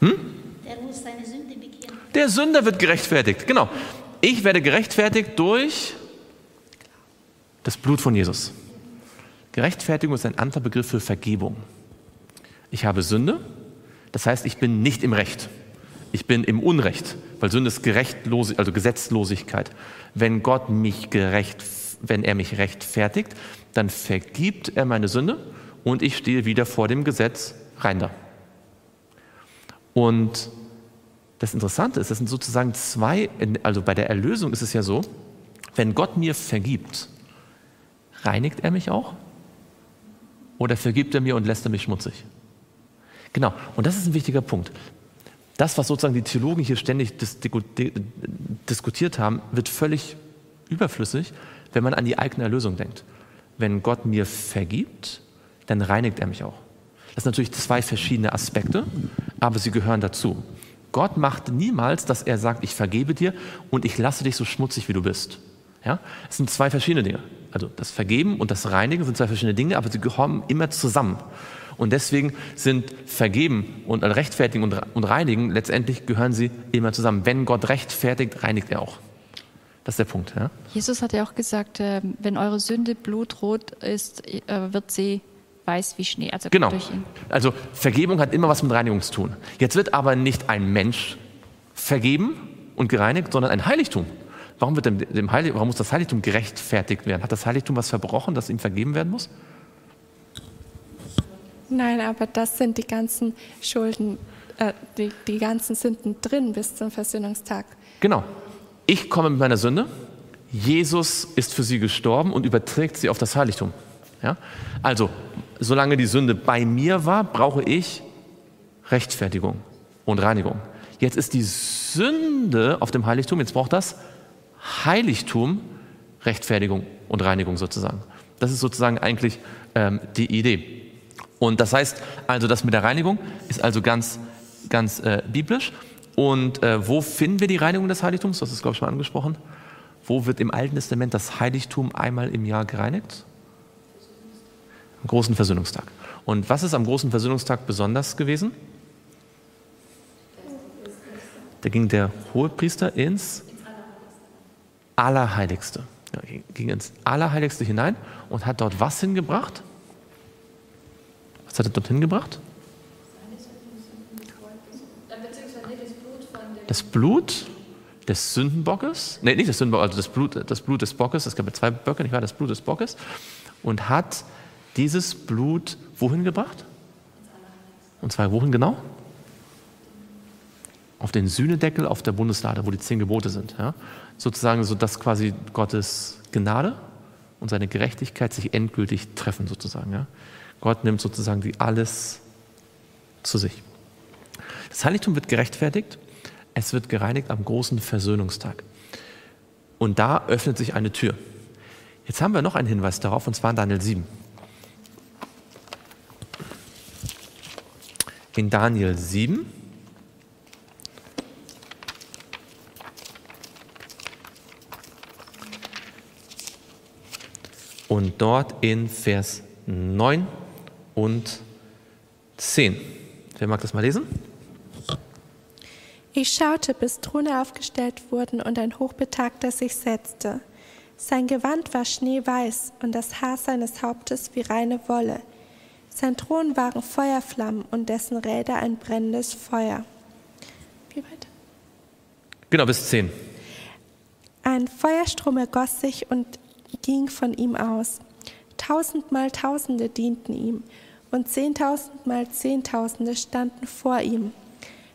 Hm? Der muss seine Sünde bekennen Der Sünder wird gerechtfertigt. Genau. Ich werde gerechtfertigt durch das Blut von Jesus. Gerechtfertigung ist ein anderer Begriff für Vergebung. Ich habe Sünde, das heißt, ich bin nicht im Recht. Ich bin im Unrecht, weil Sünde ist Gerechtlos also Gesetzlosigkeit. Wenn Gott mich gerecht, wenn er mich rechtfertigt, dann vergibt er meine Sünde und ich stehe wieder vor dem Gesetz rein da. Und das Interessante ist, das sind sozusagen zwei, also bei der Erlösung ist es ja so, wenn Gott mir vergibt, reinigt er mich auch? Oder vergibt er mir und lässt er mich schmutzig? Genau, und das ist ein wichtiger Punkt. Das, was sozusagen die Theologen hier ständig dis diskutiert haben, wird völlig überflüssig, wenn man an die eigene Erlösung denkt. Wenn Gott mir vergibt, dann reinigt er mich auch. Das sind natürlich zwei verschiedene Aspekte, aber sie gehören dazu. Gott macht niemals, dass er sagt, ich vergebe dir und ich lasse dich so schmutzig, wie du bist. Ja? Es sind zwei verschiedene Dinge. Also das Vergeben und das Reinigen sind zwei verschiedene Dinge, aber sie gehören immer zusammen. Und deswegen sind Vergeben und Rechtfertigen und Reinigen, letztendlich gehören sie immer zusammen. Wenn Gott rechtfertigt, reinigt er auch. Das ist der Punkt. Ja? Jesus hat ja auch gesagt, ähm, wenn eure Sünde blutrot ist, äh, wird sie weiß wie Schnee. Also genau. Also Vergebung hat immer was mit Reinigung zu tun. Jetzt wird aber nicht ein Mensch vergeben und gereinigt, sondern ein Heiligtum. Warum, wird dem, dem Heilig, warum muss das Heiligtum gerechtfertigt werden? Hat das Heiligtum was verbrochen, das ihm vergeben werden muss? Nein, aber das sind die ganzen Schulden, äh, die, die ganzen Sünden drin bis zum Versöhnungstag. Genau. Ich komme mit meiner Sünde. Jesus ist für sie gestorben und überträgt sie auf das Heiligtum. Ja? Also, solange die Sünde bei mir war, brauche ich Rechtfertigung und Reinigung. Jetzt ist die Sünde auf dem Heiligtum, jetzt braucht das Heiligtum Rechtfertigung und Reinigung sozusagen. Das ist sozusagen eigentlich ähm, die Idee. Und das heißt also, das mit der Reinigung ist also ganz, ganz äh, biblisch. Und äh, wo finden wir die Reinigung des Heiligtums? Das ist, glaube ich, schon angesprochen. Wo wird im Alten Testament das Heiligtum einmal im Jahr gereinigt? Großen Versöhnungstag. Und was ist am großen Versöhnungstag besonders gewesen? Da ging der Hohepriester ins Allerheiligste. Ja, ging ins Allerheiligste hinein und hat dort was hingebracht? Was hat er dort hingebracht? Das Blut des Sündenbockes, nee, nicht des Sündenbockes, also das Blut, das Blut des Bockes, es gab ja zwei Böcke, nicht wahr? Das Blut des Bockes. Und hat dieses Blut wohin gebracht? Und zwar wohin genau? Auf den Sühnedeckel auf der Bundeslade, wo die zehn Gebote sind. Ja? Sozusagen, so dass quasi Gottes Gnade und seine Gerechtigkeit sich endgültig treffen, sozusagen. Ja? Gott nimmt sozusagen die alles zu sich. Das Heiligtum wird gerechtfertigt, es wird gereinigt am großen Versöhnungstag. Und da öffnet sich eine Tür. Jetzt haben wir noch einen Hinweis darauf, und zwar in Daniel 7. In Daniel 7 und dort in Vers 9 und 10. Wer mag das mal lesen? Ich schaute, bis Throne aufgestellt wurden und ein Hochbetagter sich setzte. Sein Gewand war schneeweiß und das Haar seines Hauptes wie reine Wolle. Sein Thron waren Feuerflammen und dessen Räder ein brennendes Feuer. Wie weit? Genau, bis 10. Ein Feuerstrom ergoss sich und ging von ihm aus. Tausendmal Tausende dienten ihm und zehntausendmal Zehntausende standen vor ihm.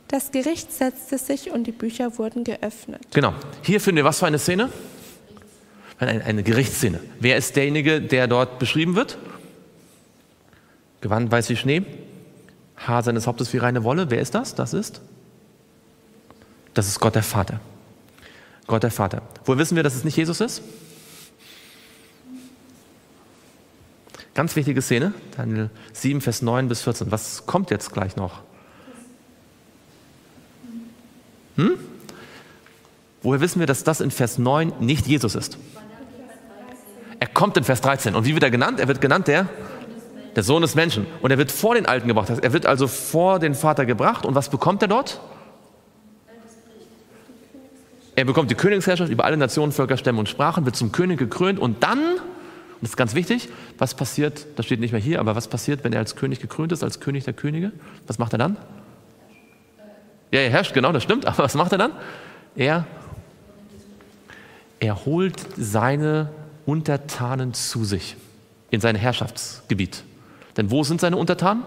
Das Gericht setzte sich und die Bücher wurden geöffnet. Genau. Hier finden wir was für eine Szene? Eine, eine Gerichtsszene. Wer ist derjenige, der dort beschrieben wird? Gewand weiß wie Schnee, Haar seines Hauptes wie reine Wolle. Wer ist das? Das ist? Das ist Gott der Vater. Gott der Vater. Woher wissen wir, dass es nicht Jesus ist? Ganz wichtige Szene, Daniel 7, Vers 9 bis 14. Was kommt jetzt gleich noch? Hm? Woher wissen wir, dass das in Vers 9 nicht Jesus ist? Er kommt in Vers 13. Und wie wird er genannt? Er wird genannt der, der Sohn des Menschen. Und er wird vor den Alten gebracht. Er wird also vor den Vater gebracht. Und was bekommt er dort? Er bekommt die Königsherrschaft über alle Nationen, Völker, Stämme und Sprachen, wird zum König gekrönt und dann, und das ist ganz wichtig, was passiert, das steht nicht mehr hier, aber was passiert, wenn er als König gekrönt ist, als König der Könige? Was macht er dann? Ja, er herrscht, genau, das stimmt, aber was macht er dann? Er, er holt seine Untertanen zu sich in sein Herrschaftsgebiet. Denn wo sind seine Untertanen?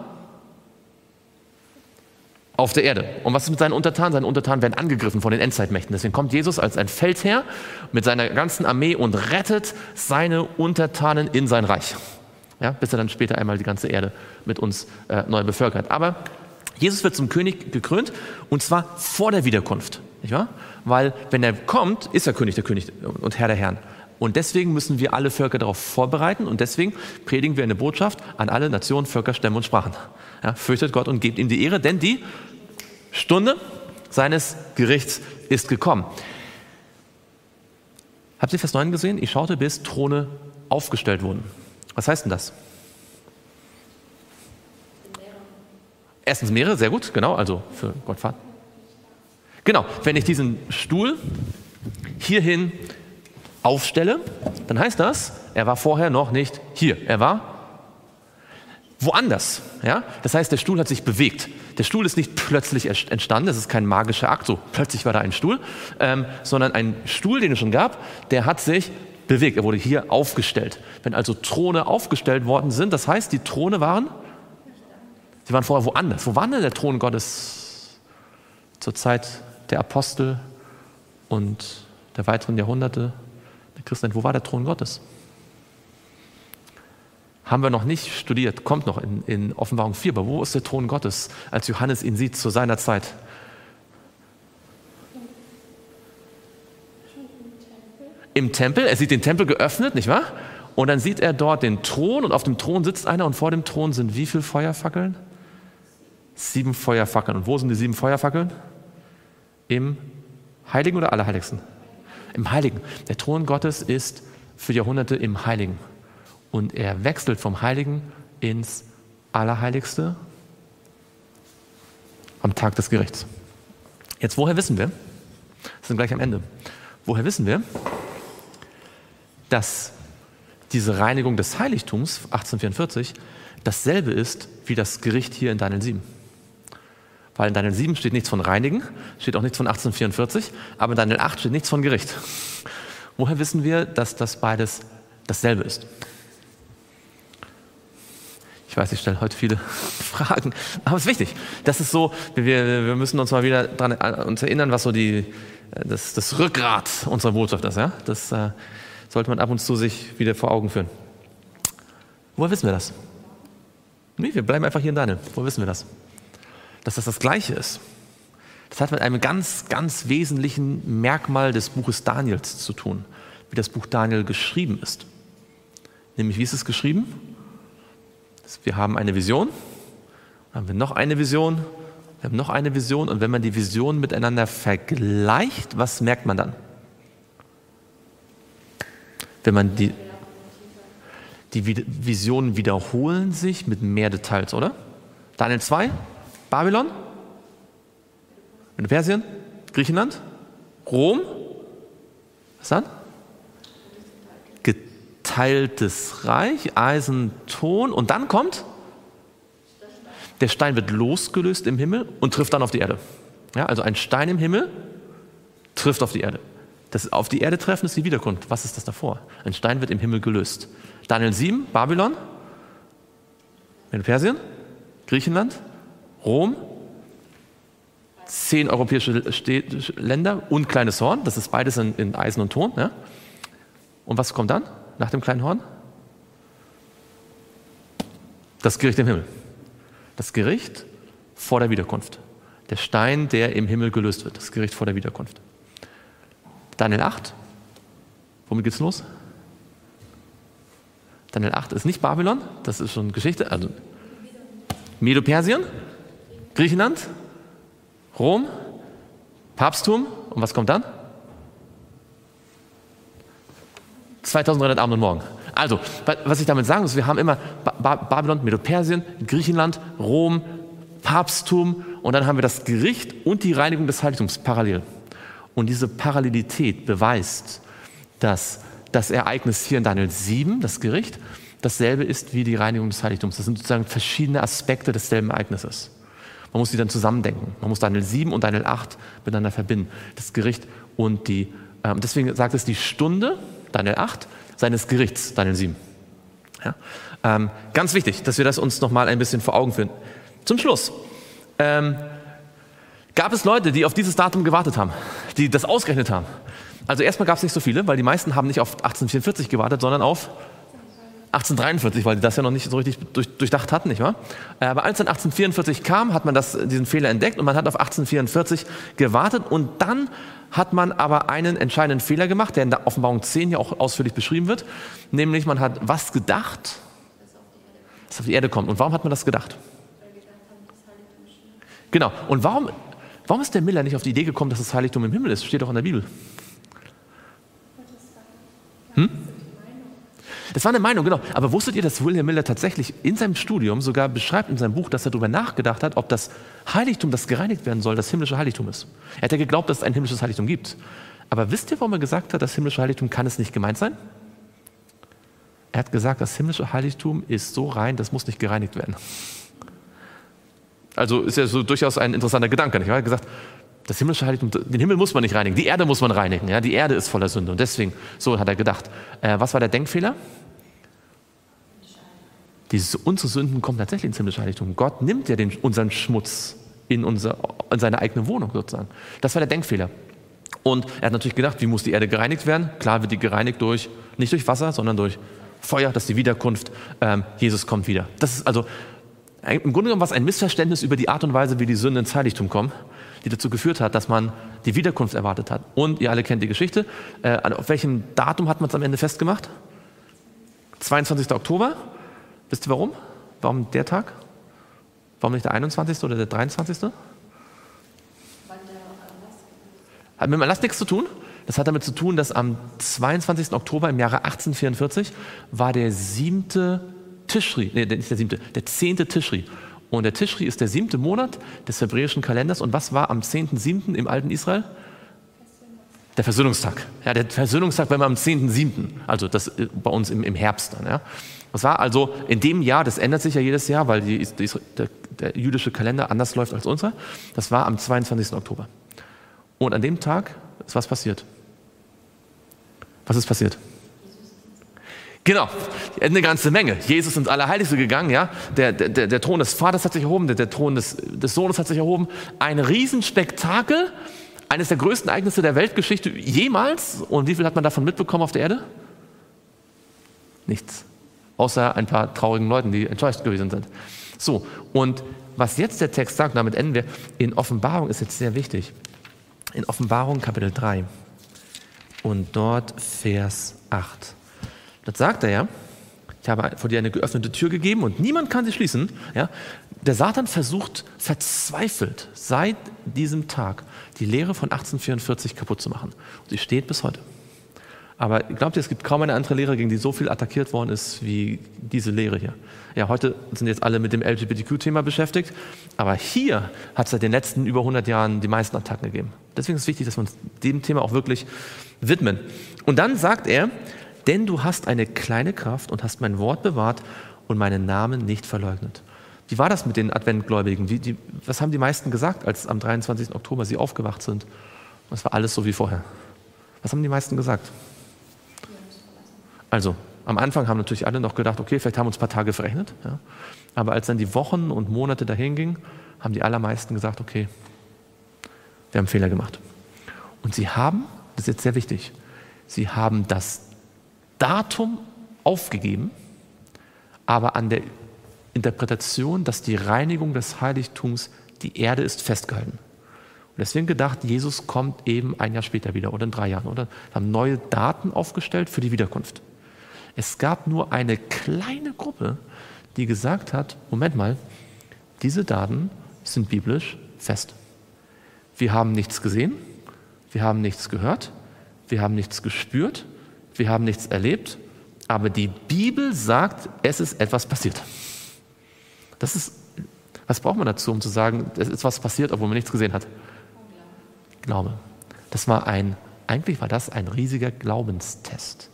auf der Erde. Und was ist mit seinen Untertanen? Seine Untertanen werden angegriffen von den Endzeitmächten. Deswegen kommt Jesus als ein Feldherr mit seiner ganzen Armee und rettet seine Untertanen in sein Reich. Ja, bis er dann später einmal die ganze Erde mit uns äh, neu bevölkert. Aber Jesus wird zum König gekrönt und zwar vor der Wiederkunft. Nicht wahr? Weil wenn er kommt, ist er König der König und Herr der Herren. Und deswegen müssen wir alle Völker darauf vorbereiten und deswegen predigen wir eine Botschaft an alle Nationen, Völker, Stämme und Sprachen. Ja, fürchtet Gott und gebt ihm die Ehre, denn die Stunde seines Gerichts ist gekommen. Habt ihr Vers 9 gesehen? Ich schaute, bis Throne aufgestellt wurden. Was heißt denn das? Erstens mehrere, sehr gut, genau, also für Gott Vater. Genau, wenn ich diesen Stuhl hierhin aufstelle, dann heißt das, er war vorher noch nicht hier. Er war woanders. Ja? Das heißt, der Stuhl hat sich bewegt. Der Stuhl ist nicht plötzlich entstanden, das ist kein magischer Akt, so plötzlich war da ein Stuhl, ähm, sondern ein Stuhl, den es schon gab, der hat sich bewegt. Er wurde hier aufgestellt. Wenn also Throne aufgestellt worden sind, das heißt, die Throne waren, sie waren vorher woanders. Wo war denn der Thron Gottes zur Zeit der Apostel und der weiteren Jahrhunderte der Christenheit? Wo war der Thron Gottes? haben wir noch nicht studiert, kommt noch in, in Offenbarung 4. Aber wo ist der Thron Gottes, als Johannes ihn sieht zu seiner Zeit? Im Tempel. Er sieht den Tempel geöffnet, nicht wahr? Und dann sieht er dort den Thron und auf dem Thron sitzt einer und vor dem Thron sind wie viele Feuerfackeln? Sieben Feuerfackeln. Und wo sind die sieben Feuerfackeln? Im Heiligen oder Allerheiligsten? Im Heiligen. Der Thron Gottes ist für Jahrhunderte im Heiligen und er wechselt vom Heiligen ins Allerheiligste am Tag des Gerichts. Jetzt, woher wissen wir? Das sind gleich am Ende. Woher wissen wir, dass diese Reinigung des Heiligtums 1844 dasselbe ist wie das Gericht hier in Daniel 7? Weil in Daniel 7 steht nichts von Reinigen, steht auch nichts von 1844, aber in Daniel 8 steht nichts von Gericht. Woher wissen wir, dass das beides dasselbe ist? Ich weiß, ich stelle heute viele Fragen, aber es ist wichtig. Das ist so, wir, wir müssen uns mal wieder daran äh, uns erinnern, was so die, äh, das, das Rückgrat unserer Botschaft ist. Ja? Das äh, sollte man ab und zu sich wieder vor Augen führen. Woher wissen wir das? Nee, wir bleiben einfach hier in Daniel. Woher wissen wir das? Dass das das Gleiche ist. Das hat mit einem ganz, ganz wesentlichen Merkmal des Buches Daniels zu tun, wie das Buch Daniel geschrieben ist. Nämlich, wie ist es geschrieben? Wir haben eine Vision, dann haben wir noch eine Vision, wir haben noch eine Vision und wenn man die Visionen miteinander vergleicht, was merkt man dann? Wenn man die, die Visionen wiederholen sich mit mehr Details, oder? Daniel 2, Babylon, Persien, Griechenland, Rom, was dann? geteiltes Reich, Eisen, Ton und dann kommt, der Stein wird losgelöst im Himmel und trifft dann auf die Erde. Ja, also ein Stein im Himmel trifft auf die Erde. Das auf die Erde treffen ist die Wiederkunft. Was ist das davor? Ein Stein wird im Himmel gelöst. Daniel 7, Babylon, Persien, Griechenland, Rom, zehn europäische Länder und kleines Horn. Das ist beides in, in Eisen und Ton. Ja? Und was kommt dann nach dem kleinen Horn? Das Gericht im Himmel. Das Gericht vor der Wiederkunft. Der Stein, der im Himmel gelöst wird. Das Gericht vor der Wiederkunft. Daniel 8. Womit geht's los? Daniel 8 ist nicht Babylon, das ist schon Geschichte. Also Medo-Persien, Griechenland, Rom, Papsttum. Und was kommt dann? 2300 Abend und Morgen. Also, was ich damit sagen muss, wir haben immer Babylon, Medo-Persien, Griechenland, Rom, Papsttum und dann haben wir das Gericht und die Reinigung des Heiligtums parallel. Und diese Parallelität beweist, dass das Ereignis hier in Daniel 7, das Gericht, dasselbe ist wie die Reinigung des Heiligtums. Das sind sozusagen verschiedene Aspekte desselben Ereignisses. Man muss sie dann zusammendenken. Man muss Daniel 7 und Daniel 8 miteinander verbinden. Das Gericht und die, ähm, deswegen sagt es die Stunde, Daniel 8, seines Gerichts, Daniel 7. Ja? Ähm, ganz wichtig, dass wir das uns nochmal ein bisschen vor Augen führen. Zum Schluss. Ähm, gab es Leute, die auf dieses Datum gewartet haben, die das ausgerechnet haben? Also erstmal gab es nicht so viele, weil die meisten haben nicht auf 1844 gewartet, sondern auf 1843, weil die das ja noch nicht so richtig durch, durchdacht hatten, nicht wahr? Äh, aber als dann 1844 kam, hat man das, diesen Fehler entdeckt und man hat auf 1844 gewartet und dann hat man aber einen entscheidenden Fehler gemacht, der in der Offenbarung 10 ja auch ausführlich beschrieben wird, nämlich man hat was gedacht, dass auf die Erde kommt. Und warum hat man das gedacht? Genau. Und warum, warum ist der Miller nicht auf die Idee gekommen, dass das Heiligtum im Himmel ist? Steht doch in der Bibel. Hm? Das war eine Meinung, genau. Aber wusstet ihr, dass William Miller tatsächlich in seinem Studium sogar beschreibt in seinem Buch, dass er darüber nachgedacht hat, ob das Heiligtum, das gereinigt werden soll, das himmlische Heiligtum ist? Er hat ja geglaubt, dass es ein himmlisches Heiligtum gibt. Aber wisst ihr, warum er gesagt hat, das himmlische Heiligtum kann es nicht gemeint sein? Er hat gesagt, das himmlische Heiligtum ist so rein, das muss nicht gereinigt werden. Also ist ja so durchaus ein interessanter Gedanke. Nicht? Er hat gesagt, das himmlische Heiligtum, den Himmel muss man nicht reinigen, die Erde muss man reinigen. Ja? Die Erde ist voller Sünde. Und deswegen, so hat er gedacht. Äh, was war der Denkfehler? Diese, unsere Sünden kommen tatsächlich ins himmlische Heiligtum. Gott nimmt ja den, unseren Schmutz in, unser, in seine eigene Wohnung sozusagen. Das war der Denkfehler. Und er hat natürlich gedacht, wie muss die Erde gereinigt werden? Klar wird die gereinigt durch, nicht durch Wasser, sondern durch Feuer, das ist die Wiederkunft. Ähm, Jesus kommt wieder. Das ist also im Grunde genommen was ein Missverständnis über die Art und Weise, wie die Sünden ins Heiligtum kommen, die dazu geführt hat, dass man die Wiederkunft erwartet hat. Und ihr alle kennt die Geschichte. Äh, auf welchem Datum hat man es am Ende festgemacht? 22. Oktober. Wisst ihr warum? Warum der Tag? Warum nicht der 21. oder der 23.? Hat mit dem Erlass nichts zu tun. Das hat damit zu tun, dass am 22. Oktober im Jahre 1844 war der siebte Tischri, nee, nicht der siebte, der zehnte Tischri. Und der Tischri ist der siebte Monat des hebräischen Kalenders. Und was war am 10.7. im alten Israel? Der Versöhnungstag. Ja, der Versöhnungstag war immer am 10.7., also das äh, bei uns im, im Herbst dann. Ja. Das war also in dem Jahr, das ändert sich ja jedes Jahr, weil die, die, der, der, jüdische Kalender anders läuft als unser. Das war am 22. Oktober. Und an dem Tag ist was passiert. Was ist passiert? Genau, eine ganze Menge. Jesus ins Allerheiligste gegangen, ja. Der, der, der Thron des Vaters hat sich erhoben, der, der Thron des, des Sohnes hat sich erhoben. Ein Riesenspektakel, eines der größten Ereignisse der Weltgeschichte jemals. Und wie viel hat man davon mitbekommen auf der Erde? Nichts. Außer ein paar traurigen Leuten, die enttäuscht gewesen sind. So, und was jetzt der Text sagt, damit enden wir, in Offenbarung ist jetzt sehr wichtig. In Offenbarung Kapitel 3 und dort Vers 8. Das sagt er ja. Ich habe vor dir eine geöffnete Tür gegeben und niemand kann sie schließen. Ja? Der Satan versucht verzweifelt seit diesem Tag die Lehre von 1844 kaputt zu machen. Und sie steht bis heute. Aber glaubt ihr, es gibt kaum eine andere Lehre, gegen die so viel attackiert worden ist wie diese Lehre hier. Ja, heute sind jetzt alle mit dem LGBTQ-Thema beschäftigt, aber hier hat es seit den letzten über 100 Jahren die meisten Attacken gegeben. Deswegen ist es wichtig, dass wir uns dem Thema auch wirklich widmen. Und dann sagt er, denn du hast eine kleine Kraft und hast mein Wort bewahrt und meinen Namen nicht verleugnet. Wie war das mit den Adventgläubigen? Wie, die, was haben die meisten gesagt, als am 23. Oktober sie aufgewacht sind? Es war alles so wie vorher. Was haben die meisten gesagt? Also, am Anfang haben natürlich alle noch gedacht, okay, vielleicht haben wir uns ein paar Tage verrechnet. Ja. Aber als dann die Wochen und Monate dahin gingen, haben die allermeisten gesagt, okay, wir haben Fehler gemacht. Und sie haben, das ist jetzt sehr wichtig, sie haben das Datum aufgegeben, aber an der Interpretation, dass die Reinigung des Heiligtums die Erde ist, festgehalten. Und deswegen gedacht, Jesus kommt eben ein Jahr später wieder oder in drei Jahren. Oder haben neue Daten aufgestellt für die Wiederkunft. Es gab nur eine kleine Gruppe, die gesagt hat, Moment mal, diese Daten sind biblisch fest. Wir haben nichts gesehen, wir haben nichts gehört, wir haben nichts gespürt, wir haben nichts erlebt, aber die Bibel sagt, es ist etwas passiert. Das ist, was braucht man dazu, um zu sagen, es ist was passiert, obwohl man nichts gesehen hat? Glaube. Das war ein, eigentlich war das ein riesiger Glaubenstest.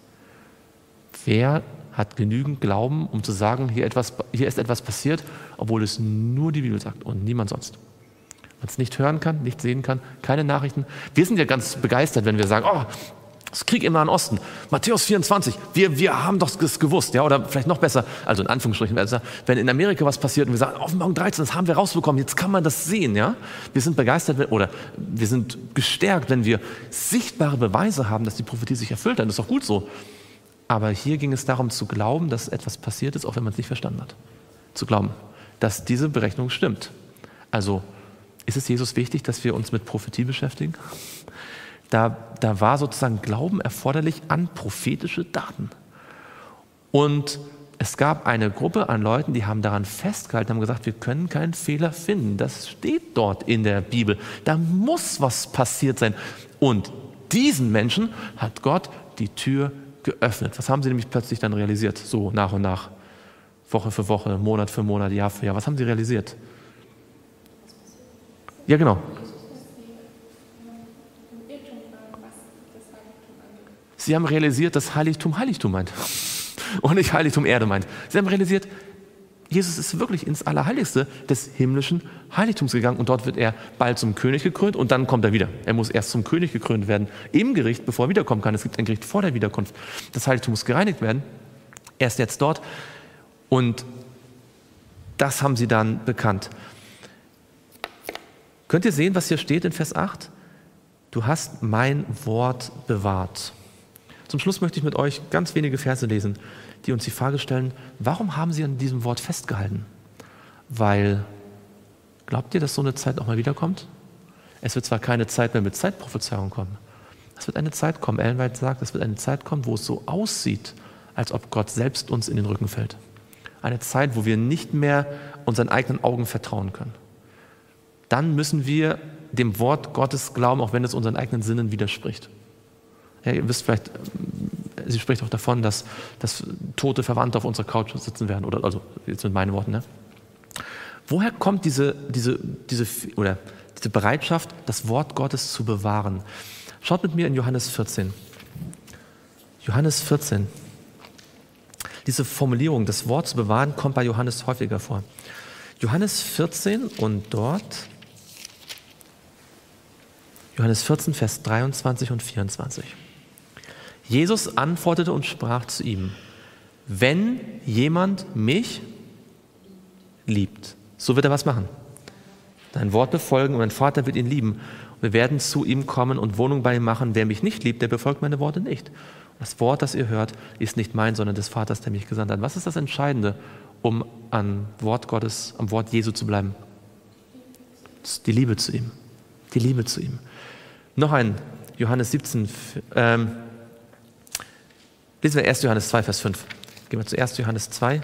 Wer hat genügend Glauben, um zu sagen, hier, etwas, hier ist etwas passiert, obwohl es nur die Bibel sagt und niemand sonst. Man es nicht hören kann, nicht sehen kann, keine Nachrichten. Wir sind ja ganz begeistert, wenn wir sagen, oh, das Krieg im Nahen Osten, Matthäus 24, wir, wir haben doch das gewusst, ja, oder vielleicht noch besser, also in Anführungsstrichen, wenn in Amerika was passiert und wir sagen, Offenbarung 13, das haben wir rausbekommen, jetzt kann man das sehen, ja. Wir sind begeistert, oder wir sind gestärkt, wenn wir sichtbare Beweise haben, dass die Prophetie sich erfüllt hat, das ist doch gut so. Aber hier ging es darum zu glauben, dass etwas passiert ist, auch wenn man es nicht verstanden hat. Zu glauben, dass diese Berechnung stimmt. Also ist es Jesus wichtig, dass wir uns mit Prophetie beschäftigen? Da, da war sozusagen Glauben erforderlich an prophetische Daten. Und es gab eine Gruppe an Leuten, die haben daran festgehalten, haben gesagt, wir können keinen Fehler finden. Das steht dort in der Bibel. Da muss was passiert sein. Und diesen Menschen hat Gott die Tür geöffnet. Was haben sie nämlich plötzlich dann realisiert, so nach und nach, Woche für Woche, Monat für Monat, Jahr für Jahr? Was haben sie realisiert? Ja, genau. Sie haben realisiert, dass Heiligtum Heiligtum meint und nicht Heiligtum Erde meint. Sie haben realisiert, Jesus ist wirklich ins Allerheiligste des himmlischen Heiligtums gegangen und dort wird er bald zum König gekrönt und dann kommt er wieder. Er muss erst zum König gekrönt werden im Gericht, bevor er wiederkommen kann. Es gibt ein Gericht vor der Wiederkunft. Das Heiligtum muss gereinigt werden. Er ist jetzt dort und das haben sie dann bekannt. Könnt ihr sehen, was hier steht in Vers 8? Du hast mein Wort bewahrt. Zum Schluss möchte ich mit euch ganz wenige Verse lesen, die uns die Frage stellen, warum haben sie an diesem Wort festgehalten? Weil, glaubt ihr, dass so eine Zeit auch mal wiederkommt? Es wird zwar keine Zeit mehr mit Zeitprophezeiung kommen, es wird eine Zeit kommen, Ellen White sagt, es wird eine Zeit kommen, wo es so aussieht, als ob Gott selbst uns in den Rücken fällt. Eine Zeit, wo wir nicht mehr unseren eigenen Augen vertrauen können. Dann müssen wir dem Wort Gottes glauben, auch wenn es unseren eigenen Sinnen widerspricht. Ja, ihr wisst vielleicht, sie spricht auch davon, dass, dass tote Verwandte auf unserer Couch sitzen werden, oder also jetzt mit meinen Worten. Ne? Woher kommt diese, diese, diese, oder diese Bereitschaft, das Wort Gottes zu bewahren? Schaut mit mir in Johannes 14. Johannes 14. Diese Formulierung, das Wort zu bewahren, kommt bei Johannes häufiger vor. Johannes 14 und dort Johannes 14, Vers 23 und 24. Jesus antwortete und sprach zu ihm, wenn jemand mich liebt, so wird er was machen. Dein Wort befolgen und mein Vater wird ihn lieben. Wir werden zu ihm kommen und Wohnung bei ihm machen. Wer mich nicht liebt, der befolgt meine Worte nicht. Das Wort, das ihr hört, ist nicht mein, sondern des Vaters, der mich gesandt hat. Was ist das Entscheidende, um am Wort Gottes, am Wort Jesu zu bleiben? Die Liebe zu ihm. Die Liebe zu ihm. Noch ein Johannes 17, ähm, Lesen wir 1. Johannes 2, Vers 5. Gehen wir zu 1. Johannes 2,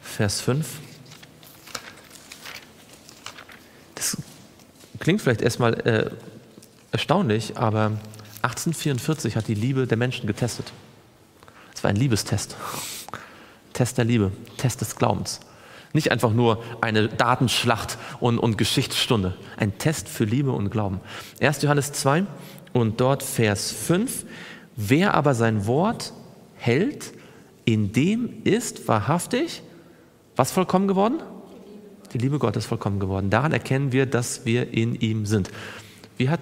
Vers 5. Das klingt vielleicht erstmal äh, erstaunlich, aber 1844 hat die Liebe der Menschen getestet. Es war ein Liebestest. Test der Liebe, Test des Glaubens. Nicht einfach nur eine Datenschlacht und, und Geschichtsstunde. Ein Test für Liebe und Glauben. 1. Johannes 2 und dort Vers 5. Wer aber sein Wort hält, in dem ist wahrhaftig was vollkommen geworden? Die Liebe Gottes vollkommen geworden. Daran erkennen wir, dass wir in ihm sind. Wie hat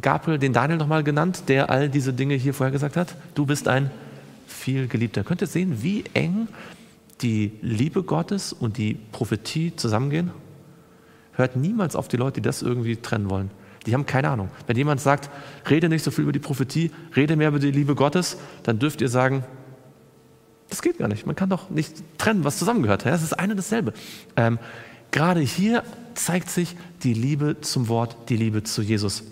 Gabriel den Daniel nochmal genannt, der all diese Dinge hier vorher gesagt hat? Du bist ein viel Geliebter. Könnt ihr sehen, wie eng die Liebe Gottes und die Prophetie zusammengehen? Hört niemals auf die Leute, die das irgendwie trennen wollen. Die haben keine Ahnung. Wenn jemand sagt, rede nicht so viel über die Prophetie, rede mehr über die Liebe Gottes, dann dürft ihr sagen, das geht gar nicht. Man kann doch nicht trennen, was zusammengehört. Es ist eine und dasselbe. Ähm, gerade hier zeigt sich die Liebe zum Wort, die Liebe zu Jesus.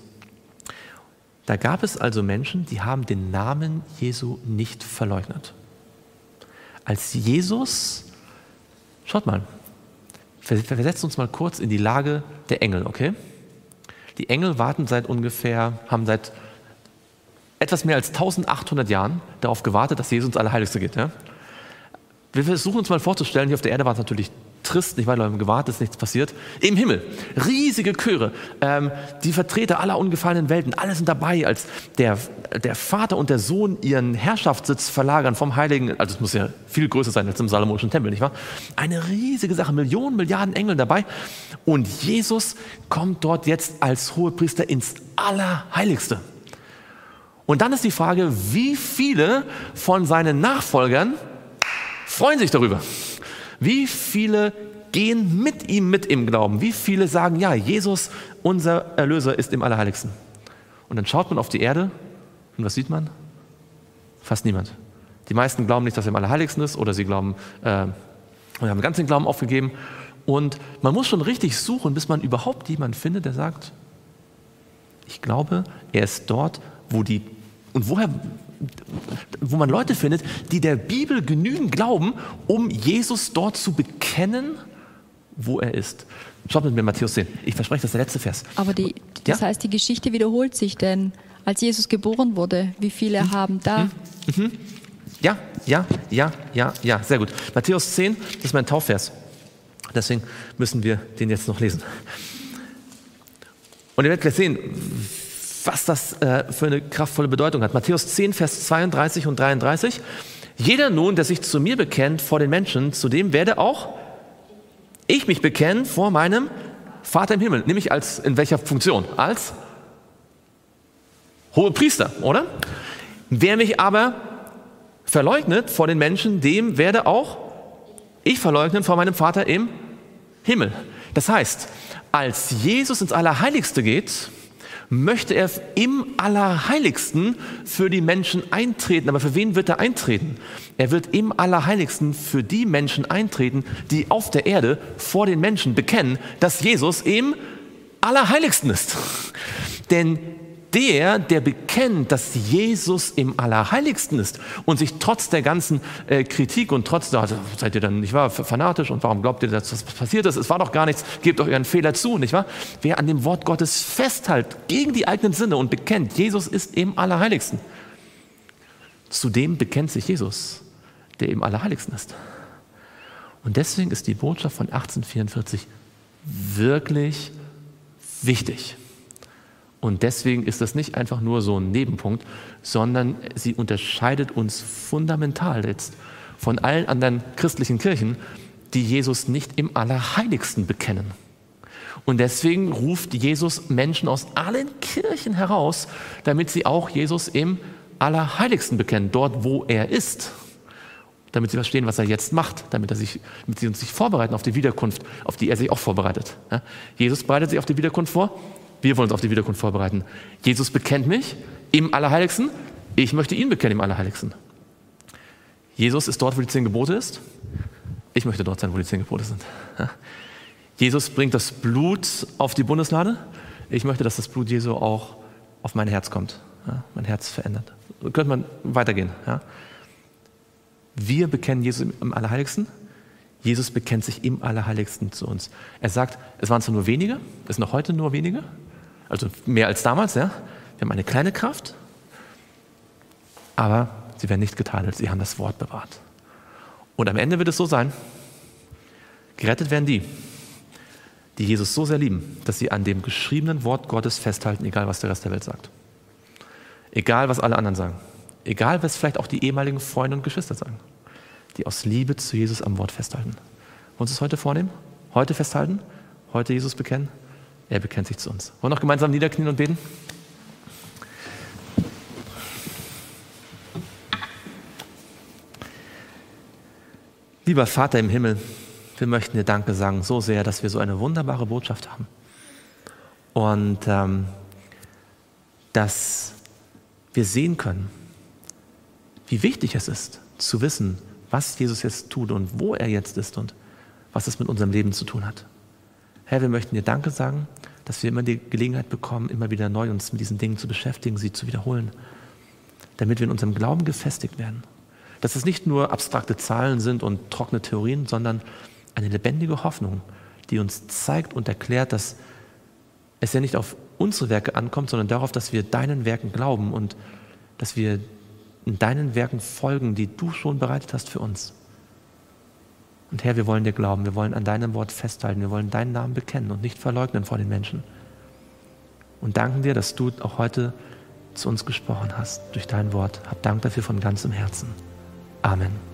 Da gab es also Menschen, die haben den Namen Jesu nicht verleugnet. Als Jesus, schaut mal, versetzen uns mal kurz in die Lage der Engel, okay? Die Engel warten seit ungefähr, haben seit etwas mehr als 1800 Jahren darauf gewartet, dass Jesus ins Allerheiligste geht. Ja? Wir versuchen uns mal vorzustellen, hier auf der Erde war es natürlich trist, nicht weil im Gewahrt ist nichts passiert. Im Himmel, riesige Chöre, ähm, die Vertreter aller ungefallenen Welten, alle sind dabei, als der, der Vater und der Sohn ihren Herrschaftssitz verlagern vom Heiligen, also es muss ja viel größer sein als im Salomonischen Tempel, nicht wahr? Eine riesige Sache, Millionen, Milliarden Engel dabei. Und Jesus kommt dort jetzt als Hohepriester ins Allerheiligste. Und dann ist die Frage, wie viele von seinen Nachfolgern freuen sich darüber? Wie viele gehen mit ihm mit im Glauben? Wie viele sagen, ja, Jesus, unser Erlöser, ist im Allerheiligsten? Und dann schaut man auf die Erde und was sieht man? Fast niemand. Die meisten glauben nicht, dass er im Allerheiligsten ist oder sie glauben, äh, wir haben ganz den Glauben aufgegeben. Und man muss schon richtig suchen, bis man überhaupt jemanden findet, der sagt, ich glaube, er ist dort, wo die, und woher wo man Leute findet, die der Bibel genügend glauben, um Jesus dort zu bekennen, wo er ist. Schaut mit mir Matthäus 10. Ich verspreche, das ist der letzte Vers. Aber die, das ja? heißt, die Geschichte wiederholt sich, denn als Jesus geboren wurde, wie viele hm. haben da? Hm. Mhm. Ja, ja, ja, ja, ja, sehr gut. Matthäus 10, das ist mein Taufvers. Deswegen müssen wir den jetzt noch lesen. Und ihr werdet gleich sehen, was das äh, für eine kraftvolle Bedeutung hat. Matthäus 10, Vers 32 und 33. Jeder nun, der sich zu mir bekennt vor den Menschen, zu dem werde auch ich mich bekennen vor meinem Vater im Himmel. Nämlich als, in welcher Funktion? Als hohe Priester, oder? Wer mich aber verleugnet vor den Menschen, dem werde auch ich verleugnen vor meinem Vater im Himmel. Das heißt, als Jesus ins Allerheiligste geht, möchte er im Allerheiligsten für die Menschen eintreten. Aber für wen wird er eintreten? Er wird im Allerheiligsten für die Menschen eintreten, die auf der Erde vor den Menschen bekennen, dass Jesus im Allerheiligsten ist. Denn der, der bekennt, dass Jesus im Allerheiligsten ist und sich trotz der ganzen äh, Kritik und trotz, also seid ihr dann nicht wahr, fanatisch und warum glaubt ihr, dass was passiert ist? Es war doch gar nichts, gebt euch euren Fehler zu, nicht wahr? Wer an dem Wort Gottes festhält, gegen die eigenen Sinne und bekennt, Jesus ist im Allerheiligsten. Zudem bekennt sich Jesus, der im Allerheiligsten ist. Und deswegen ist die Botschaft von 1844 wirklich wichtig. Und deswegen ist das nicht einfach nur so ein Nebenpunkt, sondern sie unterscheidet uns fundamental jetzt von allen anderen christlichen Kirchen, die Jesus nicht im Allerheiligsten bekennen. Und deswegen ruft Jesus Menschen aus allen Kirchen heraus, damit sie auch Jesus im Allerheiligsten bekennen, dort wo er ist. Damit sie verstehen, was er jetzt macht, damit, er sich, damit sie uns sich vorbereiten auf die Wiederkunft, auf die er sich auch vorbereitet. Jesus bereitet sich auf die Wiederkunft vor, wir wollen uns auf die Wiederkunft vorbereiten. Jesus bekennt mich im Allerheiligsten. Ich möchte ihn bekennen im Allerheiligsten. Jesus ist dort, wo die zehn Gebote ist. Ich möchte dort sein, wo die zehn Gebote sind. Jesus bringt das Blut auf die Bundeslade. Ich möchte, dass das Blut Jesu auch auf mein Herz kommt. mein Herz verändert. So könnte man weitergehen. Wir bekennen Jesus im Allerheiligsten. Jesus bekennt sich im Allerheiligsten zu uns. Er sagt, es waren zwar nur wenige, es sind noch heute nur wenige, also mehr als damals, ja. Wir haben eine kleine Kraft, aber sie werden nicht getadelt, sie haben das Wort bewahrt. Und am Ende wird es so sein, gerettet werden die, die Jesus so sehr lieben, dass sie an dem geschriebenen Wort Gottes festhalten, egal was der Rest der Welt sagt. Egal was alle anderen sagen. Egal was vielleicht auch die ehemaligen Freunde und Geschwister sagen. Die aus Liebe zu Jesus am Wort festhalten. Wollen uns das heute vornehmen? Heute festhalten? Heute Jesus bekennen? Er bekennt sich zu uns. Wollen wir noch gemeinsam niederknien und beten? Lieber Vater im Himmel, wir möchten dir Danke sagen, so sehr, dass wir so eine wunderbare Botschaft haben. Und ähm, dass wir sehen können, wie wichtig es ist, zu wissen, was Jesus jetzt tut und wo er jetzt ist und was es mit unserem Leben zu tun hat. Herr, wir möchten dir Danke sagen, dass wir immer die Gelegenheit bekommen, immer wieder neu uns mit diesen Dingen zu beschäftigen, sie zu wiederholen, damit wir in unserem Glauben gefestigt werden. Dass es nicht nur abstrakte Zahlen sind und trockene Theorien, sondern eine lebendige Hoffnung, die uns zeigt und erklärt, dass es ja nicht auf unsere Werke ankommt, sondern darauf, dass wir deinen Werken glauben und dass wir in deinen Werken folgen, die du schon bereitet hast für uns. Und Herr, wir wollen dir glauben, wir wollen an deinem Wort festhalten, wir wollen deinen Namen bekennen und nicht verleugnen vor den Menschen. Und danken dir, dass du auch heute zu uns gesprochen hast durch dein Wort. Hab Dank dafür von ganzem Herzen. Amen.